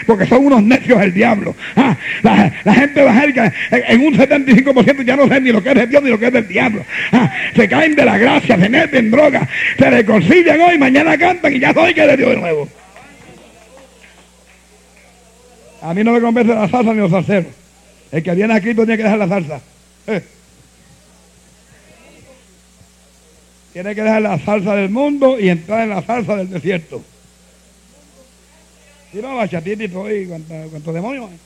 Porque son unos necios el diablo. Ah, la, gente evangélica en, un 75% ya no saben ni lo que es de Dios ni lo que es del diablo. Ah, se caen de la gracia, se meten droga, se reconcilian hoy, mañana cantan y ya soy que de Dios de nuevo. A mí no me convence la salsa ni los salseros. El que viene aquí tiene que dejar la salsa. Eh. Tiene que dejar la salsa del mundo y entrar en la salsa del desierto. Si no, bachatita y cuántos demonios hay.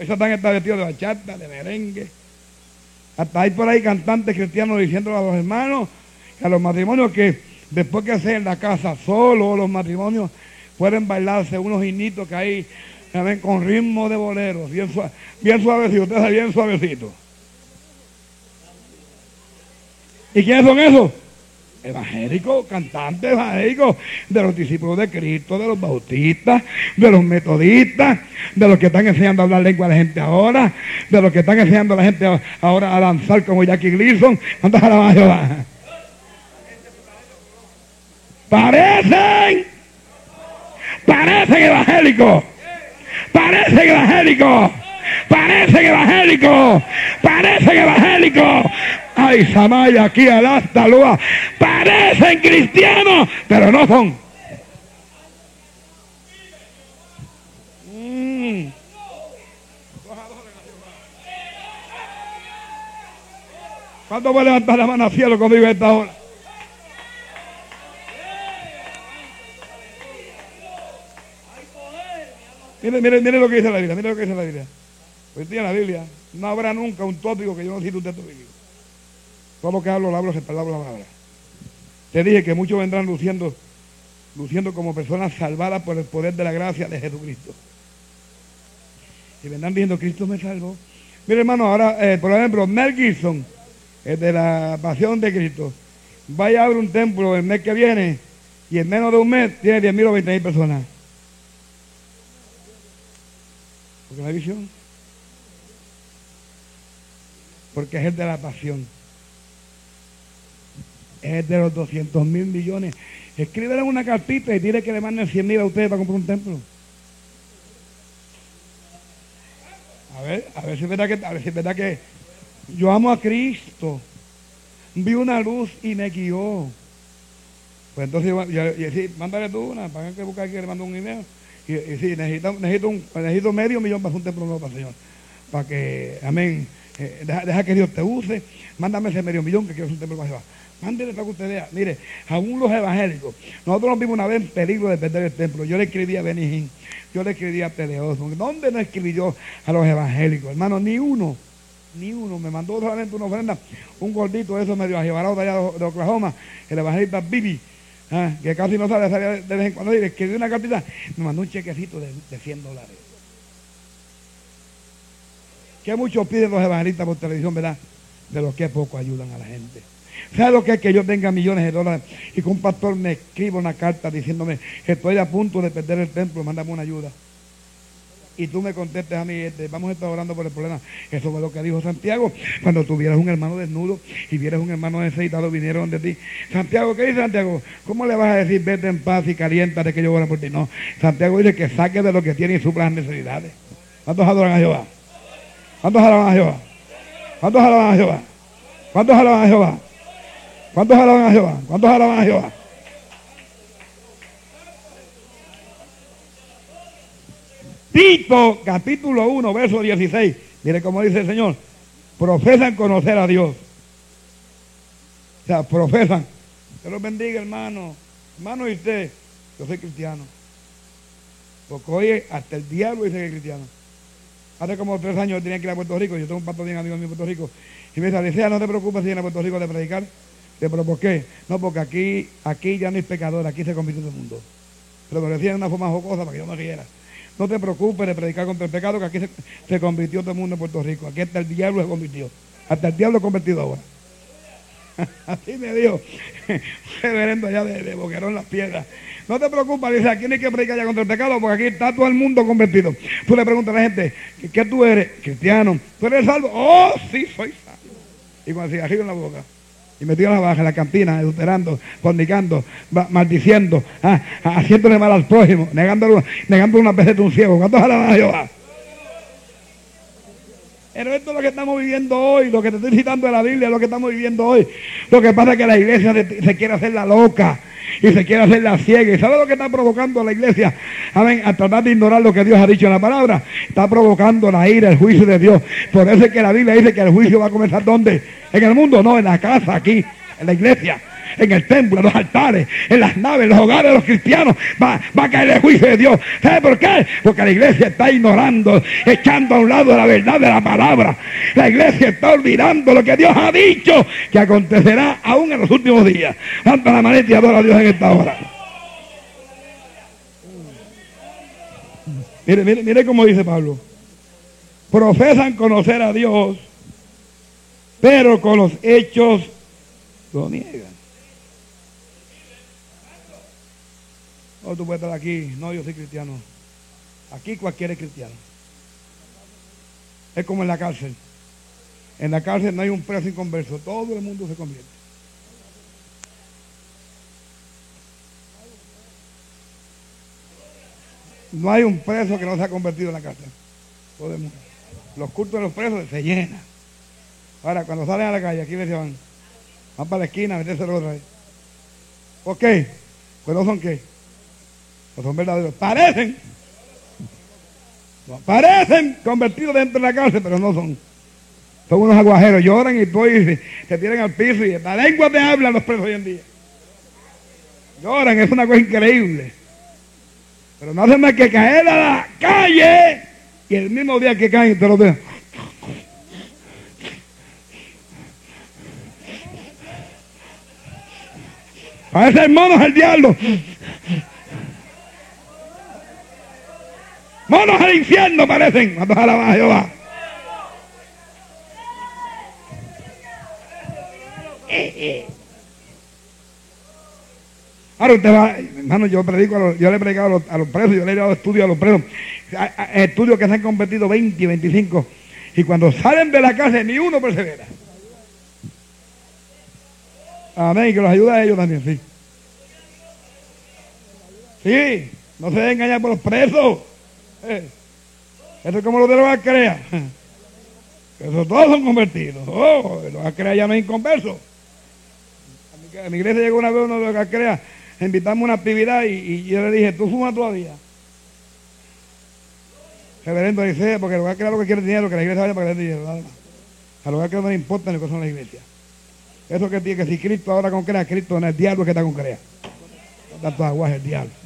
Eso están está vestidos de bachata, de merengue. Hasta hay por ahí cantantes cristianos diciendo a los hermanos, a los matrimonios que después que hacen la casa solo, los matrimonios pueden bailarse unos hinitos que hay con ritmo de bolero, bien, suave, bien suavecito, ustedes bien suavecito. ¿Y quiénes son esos? Evangélicos, cantantes evangélicos, de los discípulos de Cristo, de los bautistas, de los metodistas, de los que están enseñando a hablar lengua a la gente ahora, de los que están enseñando a la gente ahora a danzar como Jackie Gleason. ¿Cuántas alabanzas? Parecen, parecen evangélicos Parecen evangélicos. Parecen evangélicos. Parecen evangélicos. Ay, Samaya, aquí al hasta lua. Parecen cristianos, pero no son. Mm. ¿Cuándo voy a levantar la mano al cielo conmigo a esta hora? Mire, mire, mire lo que dice la Biblia, mire lo que dice la Biblia. Hoy día en la Biblia no habrá nunca un tópico que yo no cite un texto bíblico. Todo lo que hablo, lo hablo, se palabra la palabra. Te dije que muchos vendrán luciendo, luciendo como personas salvadas por el poder de la gracia de Jesucristo. Y vendrán diciendo, Cristo me salvó. Mire hermano, ahora, eh, por ejemplo, Mel Gibson, el de la pasión de Cristo, vaya a abrir un templo el mes que viene y en menos de un mes tiene 10.000 o 20.000 personas. Porque la visión. Porque es el de la pasión. Es de los 200 mil millones. Escríbele una cartita y dile que le manden 100 mil a ustedes para comprar un templo. A ver, a ver si es verdad que, a ver si es verdad que yo amo a Cristo. Vi una luz y me guió. Pues entonces, yo, mándale tú una, para que buscar que le mando un email. Y, sí, necesito, necesito, un, medio millón para hacer un templo nuevo para el Señor. Para que, amén, eh, deja, que Dios te use. Mándame ese medio millón que quiero hacer un templo para Jehová. Mándele para que usted vea. Mire, aún los evangélicos, nosotros nos vimos una vez en peligro de perder el templo. Yo le escribí a Benijín, yo le escribí a Teleoso. ¿Dónde no escribí yo a los evangélicos? Hermano, ni uno, ni uno. Me mandó solamente una ofrenda, un gordito de esos medio ajebarado de allá de Oklahoma, el evangelista Bibi Ah, que casi no sabe, de vez en cuando, y escribí una cartita, me mandó un chequecito de, 100 dólares. Que muchos piden los evangelistas por televisión, ¿verdad? De los que poco ayudan a la gente. ¿Sabe lo que es que yo tenga millones de dólares y que un pastor me escriba una carta diciéndome estoy a punto de perder el templo, mándame una ayuda? Y tú me contestes a mí, este, vamos a estar orando por el problema. Eso fue lo que dijo Santiago. Cuando tuvieras un hermano desnudo y vieras un hermano necesitado, vinieron de ti. Santiago, ¿qué dice Santiago? ¿Cómo le vas a decir, vete en paz y calienta de que yo ore por ti? No, Santiago dice que saque de lo que tiene y supla las necesidades. ¿Cuántos adoran a Jehová? ¿Cuántos alaban a Jehová? ¿Cuántos alaban a Jehová? ¿Cuántos alaban a Jehová? ¿Cuántos alaban a Jehová? ¿Cuántos alaban a Jehová? Tito, capítulo 1, verso 16. Mire cómo dice el Señor. Profesan conocer a Dios. O sea, profesan. Que los bendiga, hermano. Hermano, y usted, yo soy cristiano. Porque hoy hasta el diablo dice que es cristiano. Hace como tres años tenía que ir a Puerto Rico. Yo tengo un pato bien amigo mío en Puerto Rico. Y me dice, no te preocupes si vienes a Puerto Rico de predicar. Le pero ¿por qué? No, porque aquí, aquí ya no hay pecador, aquí se convirtió todo el mundo. Pero me decía de una forma jocosa para que yo me riera. No te preocupes de predicar contra el pecado, que aquí se, convirtió todo el mundo en Puerto Rico. Aquí hasta el diablo se convirtió. Hasta el diablo convertido ahora. [LAUGHS] Así me dijo [LAUGHS] reverendo allá de, de Boquerón Las Piedras. No te preocupes, dice, aquí no hay que predicar ya contra el pecado, porque aquí está todo el mundo convertido. Tú le preguntas a la gente, ¿qué, tú eres? Cristiano. ¿Tú eres salvo? Oh, sí, soy salvo. Y con el cigarrillo en la boca. Y metió la baja en la cantina, adulterando, fornicando, ma- maldiciendo, ah, haciéndole mal al prójimo, negándole, negándole una peseta a un ciego. ¿Cuántos alaban a Jehová? Pero esto es lo que estamos viviendo hoy, lo que te estoy citando de la Biblia, lo que estamos viviendo hoy. Lo que pasa es que la iglesia se, quiere hacer la loca y se quiere hacer la ciega. ¿Y sabe lo que está provocando la iglesia? Amén, a tratar de ignorar lo que Dios ha dicho en la palabra. Está provocando la ira, el juicio de Dios. Por eso es que la Biblia dice que el juicio va a comenzar ¿dónde? En el mundo, no, en la casa, aquí, en la iglesia. En el templo, en los altares, en las naves, en los hogares de los cristianos, va, va a caer el juicio de Dios. ¿Sabe por qué? Porque la iglesia está ignorando, echando a un lado la verdad de la palabra. La iglesia está olvidando lo que Dios ha dicho que acontecerá aún en los últimos días. Santa la maneta y adora a Dios en esta hora. Mire, mire, mire cómo dice Pablo. Profesan conocer a Dios, pero con los hechos lo niegan. No, tú puedes estar aquí. No, yo soy cristiano. Aquí cualquiera es cristiano. Es como en la cárcel. En la cárcel no hay un preso inconverso. Todo el mundo se convierte. No hay un preso que no se ha convertido en la cárcel. Todo el mundo. Los cultos de los presos se llenan. Ahora, cuando salen a la calle, aquí les van. Van para la esquina meterse otra vez. ¿Por qué? Pues no son qué. No son verdaderos. Parecen. Parecen convertidos dentro de la cárcel, pero no son. Son unos aguajeros. Lloran y tú y se, se tiran al piso y la lengua te habla los presos hoy en día. Lloran, es una cosa increíble. Pero no hacen más que caer a la calle y el mismo día que caen te lo dejan. Parecen monos el diablo. Monos al infierno parecen. Cuando alaban a Jehová. Ahora usted va, hermano, yo predico, a yo le he predicado a los, a presos, yo le he dado estudios a los presos, a- a- estudios que se han convertido 20 y 25, y cuando salen de la cárcel ni uno persevera. Amén, que los ayuda a ellos también, sí. Sí, no se dejen engañar por los presos. Eh, Eso es como los de los crea. [LAUGHS] Esos todos son convertidos. Oh, los crea ya no hay inconversos. A mi, iglesia llegó una vez uno de los crea, invitamos a una actividad y, yo le dije, ¿tú fumas todavía? Reverendo dice, porque los crea lo que quiere es dinero, que la iglesia vaya para que le dinero. A los crea no le importa lo que son la iglesia. Eso que tiene que si Cristo ahora con crea, Cristo no es el diablo que está con crea. Tanto aguas el diablo.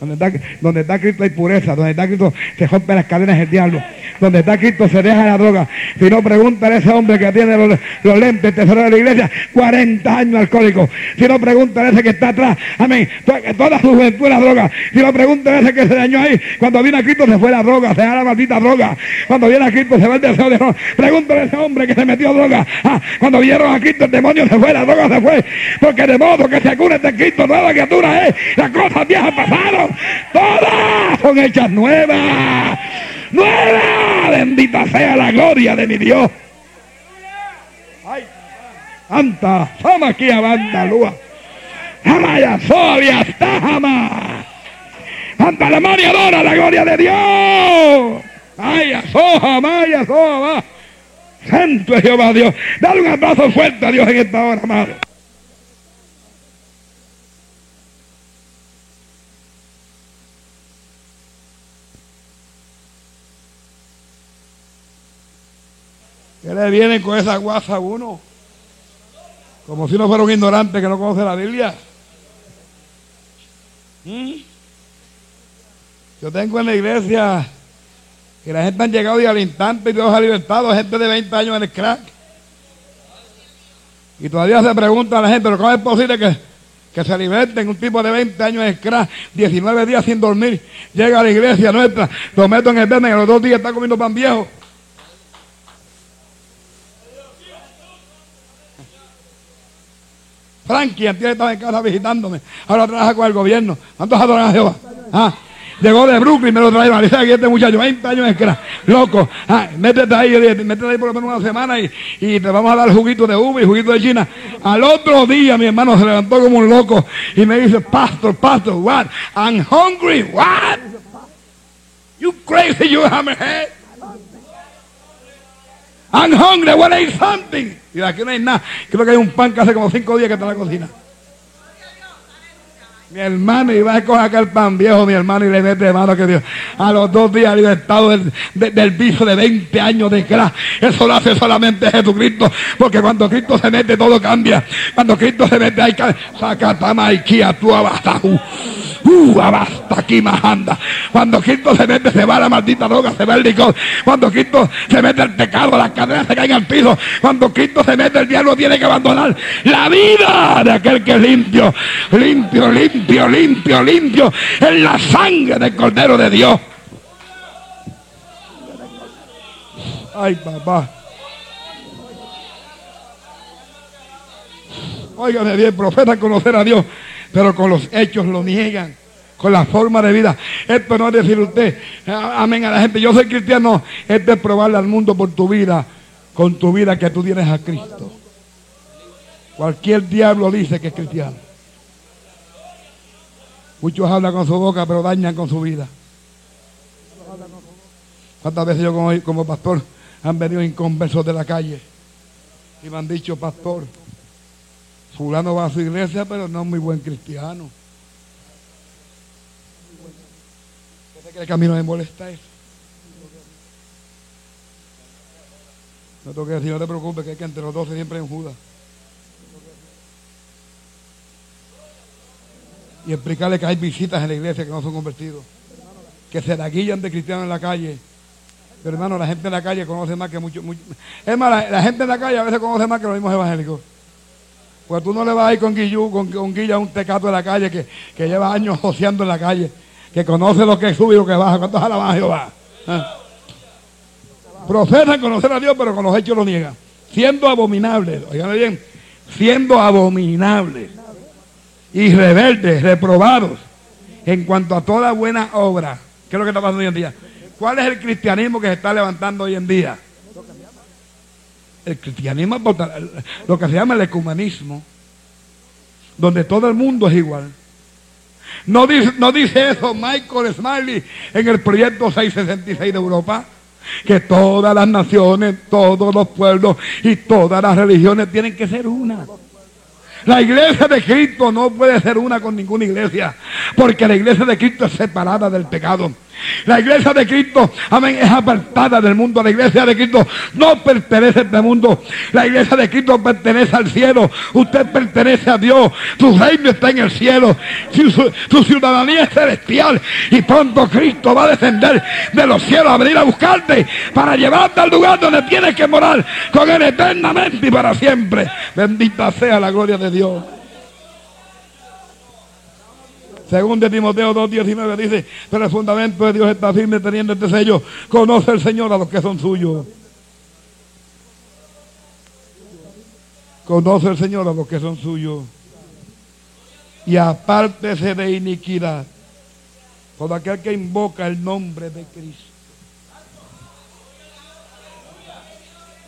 Donde está, Cristo hay pureza, donde está Cristo se rompe las cadenas del diablo, donde está Cristo se deja la droga. Si no, pregúntale a ese hombre que tiene los, los lentes, tesoro de la iglesia, 40 años alcohólico. Si no, pregúntale a ese que está atrás, amén, toda su juventud la droga. Si no, pregúntale a ese que se dañó ahí, cuando viene a Cristo se fue la droga, se da la maldita droga. Cuando viene a Cristo se va el deseo de droga. Pregúntale a ese hombre que se metió droga. Ah, cuando vieron a Cristo el demonio se fue, la droga se fue. Porque de modo que se cure de Cristo, nueva criatura es. Las cosas viejas pasaron. Todas son hechas nuevas. Nuevas. Bendita sea la gloria de mi Dios. Ay, Santa, sama aquí banda lua. Amaya solia está jamás. Santa la y adora la gloria de Dios. Ay, asoja, maya, soja, Santo es Jehová Dios. Dale un abrazo fuerte a Dios en esta hora, amado. ¿Qué le vienen con esa guasa a uno? Como si no fuera un ignorante que no conoce la Biblia. ¿Mm? Yo tengo en la iglesia Y la gente han llegado y al instante Dios ha libertado gente de 20 años en el crack. Y todavía se pregunta a la gente, ¿pero cómo es posible que, que se liberten un tipo de 20 años en crack, 19 días sin dormir, llega a la iglesia nuestra, lo meto en el viernes y a los dos días está comiendo pan viejo? Frankie, antes estaba en casa visitándome, ahora trabaja con el gobierno. ¿Cuántos adoran a Jehová? ¿Ah? Llegó de Brooklyn, me lo trajeron. Dice aquí este muchacho, 20 años en crack, loco. Ah, métete ahí, métete ahí por lo menos una semana y, y te vamos a dar juguito de uva y juguito de China. Al otro día mi hermano se levantó como un loco y me dice, Pastor, Pastor, what? I'm hungry, what? You crazy, you hammerhead. I'm hungry, I want to eat something. Y aquí no hay nada. Creo que hay un pan que hace como cinco días que está en la cocina. Mi hermano iba a coger aquel pan viejo, mi hermano, y le mete mano que Dios. A los dos días libertado del, de, del vicio de 20 años de crack. Eso lo hace solamente Jesucristo. Porque cuando Cristo se mete, todo cambia. Cuando Cristo se mete, hay que saca tamaikia, tú abastajú. Uh, abasta aquí más anda. Cuando Cristo se mete, se va la maldita droga, se va el licor. Cuando Cristo se mete el pecado, las cadenas se caen al piso. Cuando Cristo se mete, el diablo tiene que abandonar la vida de aquel que es limpio, limpio, limpio, limpio, limpio, en la sangre del Cordero de Dios. Ay, papá. Óigame bien, profeta conocer a Dios, pero con los hechos lo niegan, con la forma de vida. Esto no es decir usted, amén a la gente, yo soy cristiano, esto es probarle al mundo por tu vida, con tu vida que tú tienes a Cristo. Cualquier diablo dice que es cristiano. Muchos hablan con su boca, pero dañan con su vida. ¿Cuántas veces yo como, como pastor han venido inconversos de la calle y me han dicho, pastor, fulano va a su iglesia, pero no es muy buen cristiano. ¿Usted que a mí no me molesta eso? No te preocupes, que, es que entre los doce siempre un Judas. Y explicarle que hay visitas en la iglesia que no son convertidos. Que se la guillan de cristianos en la calle. Pero hermano, la gente en la calle conoce más que mucho. mucho. Es más, la, la, gente en la calle a veces conoce más que los mismos evangélicos. Pues tú no le vas a ir con Guillú, con, con Guilla un tecato de la calle que, que lleva años joseando en la calle, que conoce lo que sube y lo que baja. ¿Cuántos alaban a Jehová? ¿Eh? Profesan conocer a Dios, pero con los hechos lo niegan. Siendo abominables, oigan bien, siendo abominables y rebeldes, reprobados en cuanto a toda buena obra. ¿Qué es lo que está pasando hoy en día? ¿Cuál es el cristianismo que se está levantando hoy en día? El cristianismo lo que se llama el ecumenismo, donde todo el mundo es igual. No dice, no dice eso Michael Smiley en el proyecto 666 de Europa, que todas las naciones, todos los pueblos y todas las religiones tienen que ser una. La iglesia de Cristo no puede ser una con ninguna iglesia, porque la iglesia de Cristo es separada del pecado. La iglesia de Cristo, amén, es apartada del mundo. La iglesia de Cristo no pertenece a este mundo. La iglesia de Cristo pertenece al cielo. Usted pertenece a Dios. Su reino está en el cielo. Su, su, ciudadanía es celestial. Y pronto Cristo va a descender de los cielos a venir a buscarte para llevarte al lugar donde tienes que morar con Él eternamente y para siempre. Bendita sea la gloria de Dios. Según de Timoteo 2.19 dice, pero el fundamento de Dios está firme teniendo este sello. Conoce el Señor a los que son suyos. Conoce el Señor a los que son suyos. Y apártese de iniquidad. Todo aquel que invoca el nombre de Cristo.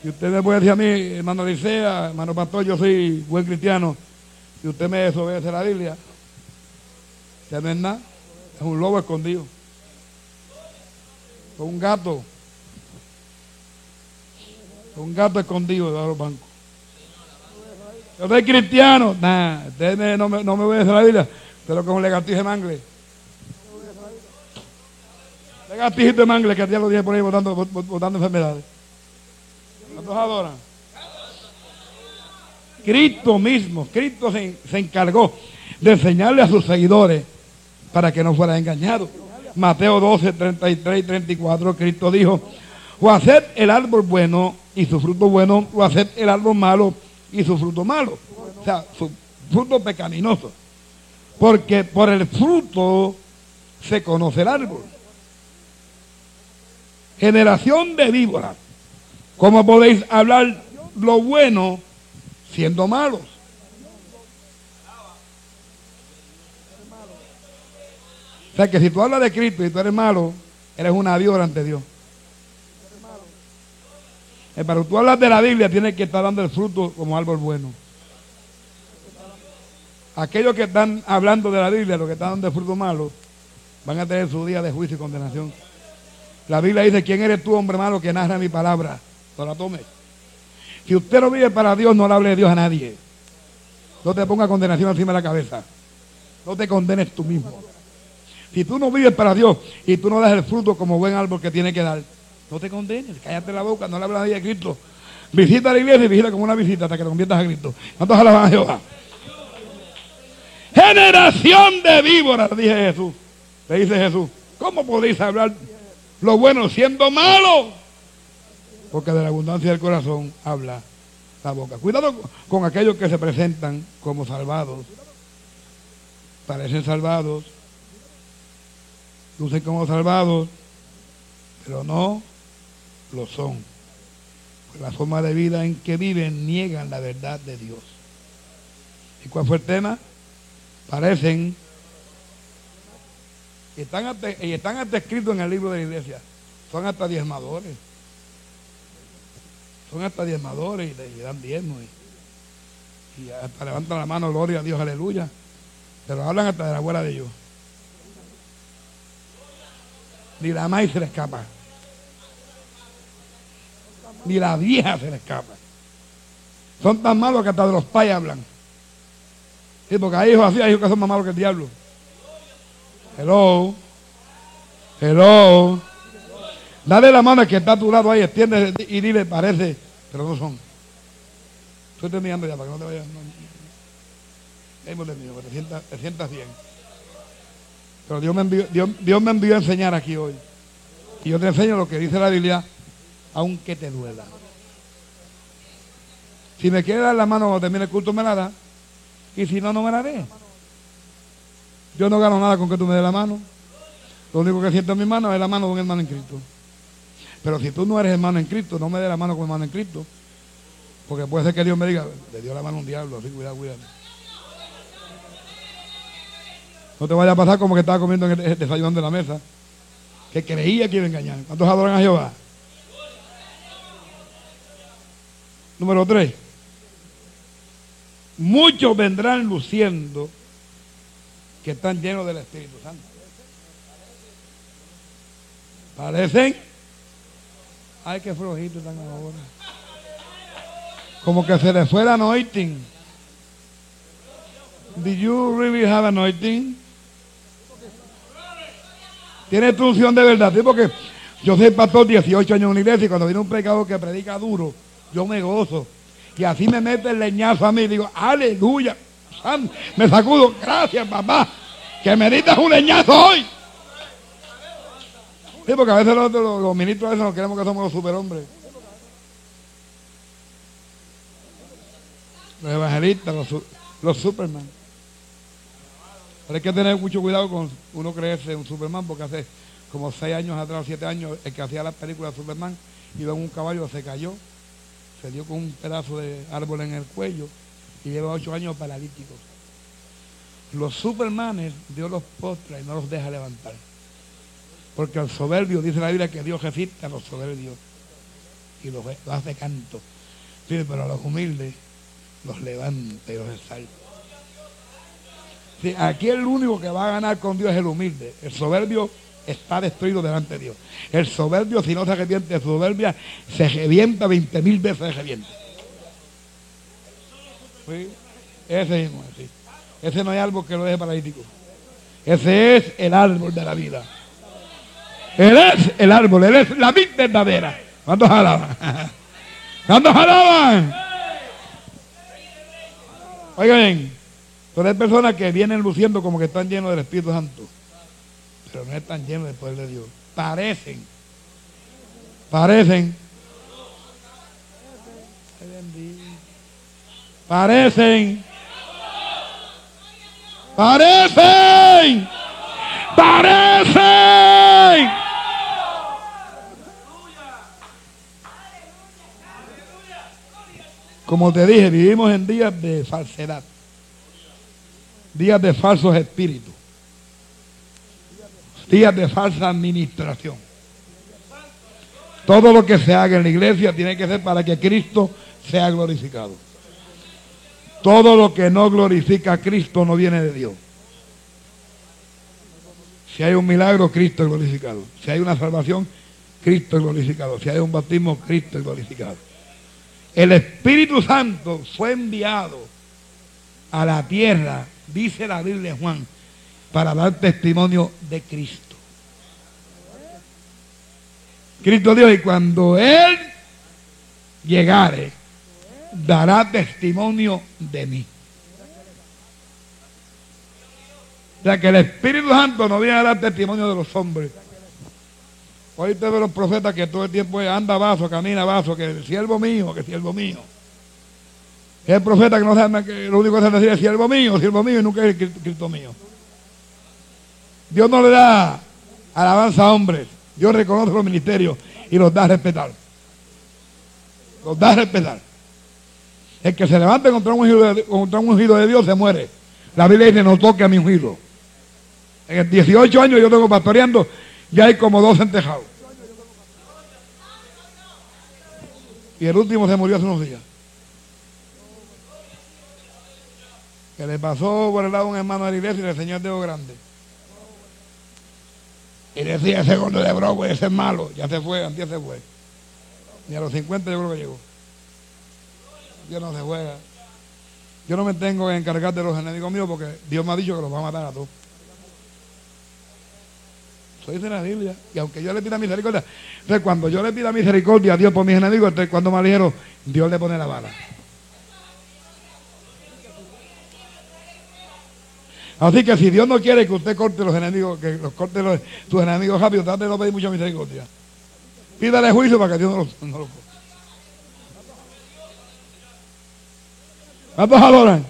Y usted me puede decir a mí, hermano Licea, hermano Pastor, yo soy buen cristiano. Y usted me desobedece la Biblia. No es nada. Es un lobo escondido. Es un gato. Es un gato escondido debajo de los bancos. Yo soy cristiano. Nah, no, me, no me obedece la Biblia. Usted lo un legatije de mangle. Legatije de mangle que a día lo dije por ahí botando enfermedades. ¿Cuántos adoran? Cristo mismo, Cristo se, se encargó de enseñarle a sus seguidores para que no fueran engañados. Mateo 12, 33 y 34, Cristo dijo, o haced el árbol bueno y su fruto bueno, o haced el árbol malo y su fruto malo. O sea, su fruto pecaminoso. Porque por el fruto se conoce el árbol. Generación de víboras. ¿Cómo podéis hablar lo bueno siendo malos? O sea que si tú hablas de Cristo y tú eres malo, eres una víbora ante Dios. Eh, pero tú hablas de la Biblia, tienes que estar dando el fruto como árbol bueno. Aquellos que están hablando de la Biblia, los que están dando el fruto malo, van a tener su día de juicio y condenación. La Biblia dice, ¿quién eres tú, hombre malo, que narra mi palabra? No la tome. Si usted no vive para Dios, no le hable de Dios a nadie. No te ponga condenación encima de la cabeza. No te condenes tú mismo. Si tú no vives para Dios y tú no das el fruto como buen árbol que tiene que dar, no te condenes, cállate la boca, no le hables a nadie Cristo. Visita la iglesia y visita como una visita hasta que te conviertas a Cristo. ¿Cuántos alaban a Jehová? Generación de víboras, dije Jesús. Le dice Jesús, ¿cómo podéis hablar lo bueno siendo malo? Porque de la abundancia del corazón habla la boca. Cuidado con aquellos que se presentan como salvados. Parecen salvados, lucen como salvados, pero no lo son. la forma de vida en que viven niegan la verdad de Dios. ¿Y cuál fue el tema? Parecen y están hasta, y están hasta escritos en el libro de la iglesia. Son hasta diezmadores. Son hasta diezmadores y, dan diezmo. Y, hasta levantan la mano, gloria a Dios, aleluya. Pero hablan hasta de la abuela de ellos. Ni la maíz se le escapa. Ni la vieja se le escapa. Son tan malos que hasta de los payos hablan. Sí, porque hay hijos así, hay hijos que son más malos que el diablo. Hello. Hello. Dale la mano que está a tu lado ahí, extiende y dile, parece, pero no son. Estoy terminando ya para que no te vayas. No, no. mío, que te te sientas bien. Pero Dios me, envió, Dios, me envió a enseñar aquí hoy. Y yo te enseño lo que dice la Biblia, aunque te duela. Si me quieres dar la mano cuando termine el culto, me la da. Y si no, no me la dé. Yo no gano nada con que tú me des la mano. Lo único que siento en mi mano es la mano de un hermano en Cristo. Pero si tú no eres hermano en Cristo, no me des la mano con hermano en Cristo. Porque puede ser que Dios me diga, le dio la mano a un diablo, así cuidado, cuidado. No te vaya a pasar como que estaba comiendo en el desayuno de la mesa. Que creía que iba a engañar. ¿Cuántos adoran a Jehová? Número tres. Muchos vendrán luciendo que están llenos del Espíritu Santo. Parecen. Ay, qué flojito están ahora. Como que se les fue el anointing. Did you really have anointing? Tienes tu unción de verdad. ¿sí? Porque yo soy pastor 18 años en una iglesia y cuando viene un pecado que predica duro, yo me gozo. Y así me mete el leñazo a mí digo, aleluya. Me sacudo, gracias papá, que me ditas un leñazo hoy. Sí, porque a veces los, ministros a veces nos queremos que somos los superhombres. Los evangelistas, los superman. Pero hay que tener mucho cuidado con uno creerse un Superman, porque hace como seis años atrás, siete años, el que hacía la película de Superman iba en un caballo, se cayó, se dio con un pedazo de árbol en el cuello y lleva ocho años paralítico. Los Supermanes Dios los postra y no los deja levantar. Porque al soberbio dice la Biblia que Dios resiste a los soberbios y los, hace canto. pero a los humildes los levanta y los exalta aquí el único que va a ganar con Dios es el humilde. El soberbio está destruido delante de Dios. El soberbio, si no se reviente de soberbia, se revienta 20 mil veces se revienta. Ese mismo, Ese no hay árbol que lo deje paralítico. Ese es el árbol de la vida. Él es el árbol, él es la vida verdadera. ¿Cuántos alaban? [LAUGHS] ¿Cuántos alaban? Oigan, pero hay personas que vienen luciendo como que están llenos del Espíritu Santo. pero no están llenos del poder de Dios. Parecen. Parecen. Parecen. Parecen. Parecen. Como te dije, vivimos en días de falsedad. Días de falsos espíritus. Días de falsa administración. Todo lo que se haga en la iglesia tiene que ser para que Cristo sea glorificado. Todo lo que no glorifica a Cristo no viene de Dios. Si hay un milagro, Cristo es glorificado. Si hay una salvación, Cristo es glorificado. Si hay un bautismo, Cristo es glorificado. El Espíritu Santo fue enviado a la tierra, dice la Biblia Juan, para dar testimonio de Cristo. Cristo Dios, y cuando Él llegare, dará testimonio de mí. O sea que el Espíritu Santo no viene a dar testimonio de los hombres. Hoy te los profetas que todo el tiempo anda vaso, camina vaso, que el siervo mío, que siervo mío. Es el profeta que no sabe que lo único que sabe decir es siervo mío, siervo mío y nunca es Cristo mío. Dios no le da alabanza a hombres. Dios reconoce los ministerios y los da a respetar. Los da a respetar. El que se levante contra un ungido de, Dios se muere. La Biblia dice, no toque a mi ungido. En 18 años yo tengo pastoreando, ya hay como dos entejados. Y el último se murió hace unos días. Que le pasó por el lado a un hermano de la iglesia y le enseñó el dedo grande. Y decía, ese gordo de broco, ese es malo. Ya se fue, antes se fue. Ni a los 50 yo creo que llegó. Dios no se juega. Yo no me tengo que encargar de los enemigos míos porque Dios me ha dicho que los va a matar a todos. Eso dice la Biblia. Y aunque yo le pida misericordia, entonces cuando yo le pida misericordia a Dios por mis enemigos, entonces cuando me dijeron, Dios le pone la bala. Así que si Dios no quiere que usted corte los enemigos, que los corte los, sus enemigos rápido, trate de no pedir mucha misericordia. Pídale juicio para que Dios no lo, no lo ¿Cuántos adoran?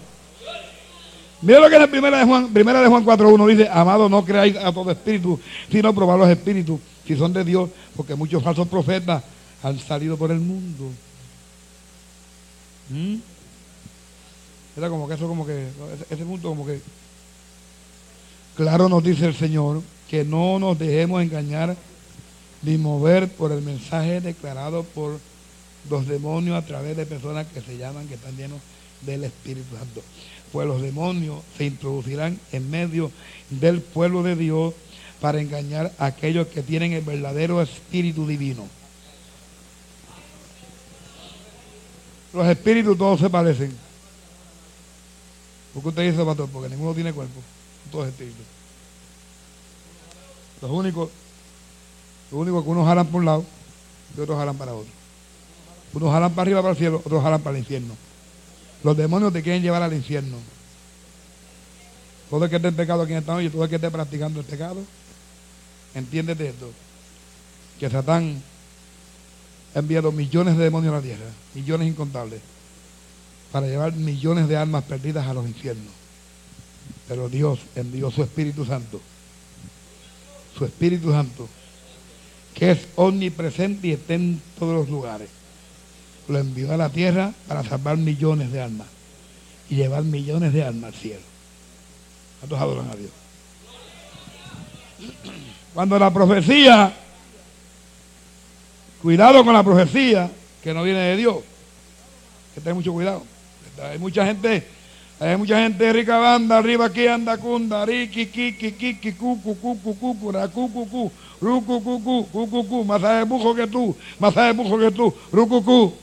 Mira lo que en la primera de Juan, primera de Juan 4.1 dice, amado, no creáis a todo espíritu, sino probar los espíritus, si son de Dios, porque muchos falsos profetas han salido por el mundo. ¿Mm? Era como que eso, como que, ese punto como que Claro nos dice el Señor que no nos dejemos engañar ni mover por el mensaje declarado por los demonios a través de personas que se llaman, que están llenos del Espíritu Santo. Pues los demonios se introducirán en medio del pueblo de Dios para engañar a aquellos que tienen el verdadero Espíritu Divino. Los espíritus todos se parecen. ¿Por qué usted dice, pastor? Porque ninguno tiene cuerpo todos espíritus. Los únicos, los únicos que unos jalan por un lado y otros jalan para otro. Unos jalan para arriba para el cielo, otros jalan para el infierno. Los demonios te quieren llevar al infierno. Todo el que esté en pecado aquí en esta noche, todo el que esté practicando el pecado, entiéndete esto. Que Satán ha enviado millones de demonios a la tierra, millones incontables, para llevar millones de almas perdidas a los infiernos. Pero Dios envió su Espíritu Santo. Su Espíritu Santo. Que es omnipresente y está en todos los lugares. Lo envió a la tierra para salvar millones de almas. Y llevar millones de almas al cielo. ¿Cuántos adoran a Dios? Cuando la profecía, cuidado con la profecía que no viene de Dios. Que tenga mucho cuidado. Hay mucha gente hay mucha gente rica banda, arriba aquí anda cunda, riki, kiki, kiki, cucu, cucu, cucu, racucu, cu, rucu, cucu, cucu, cu, más bujo que tú, más bujo que tú, rucu, cu.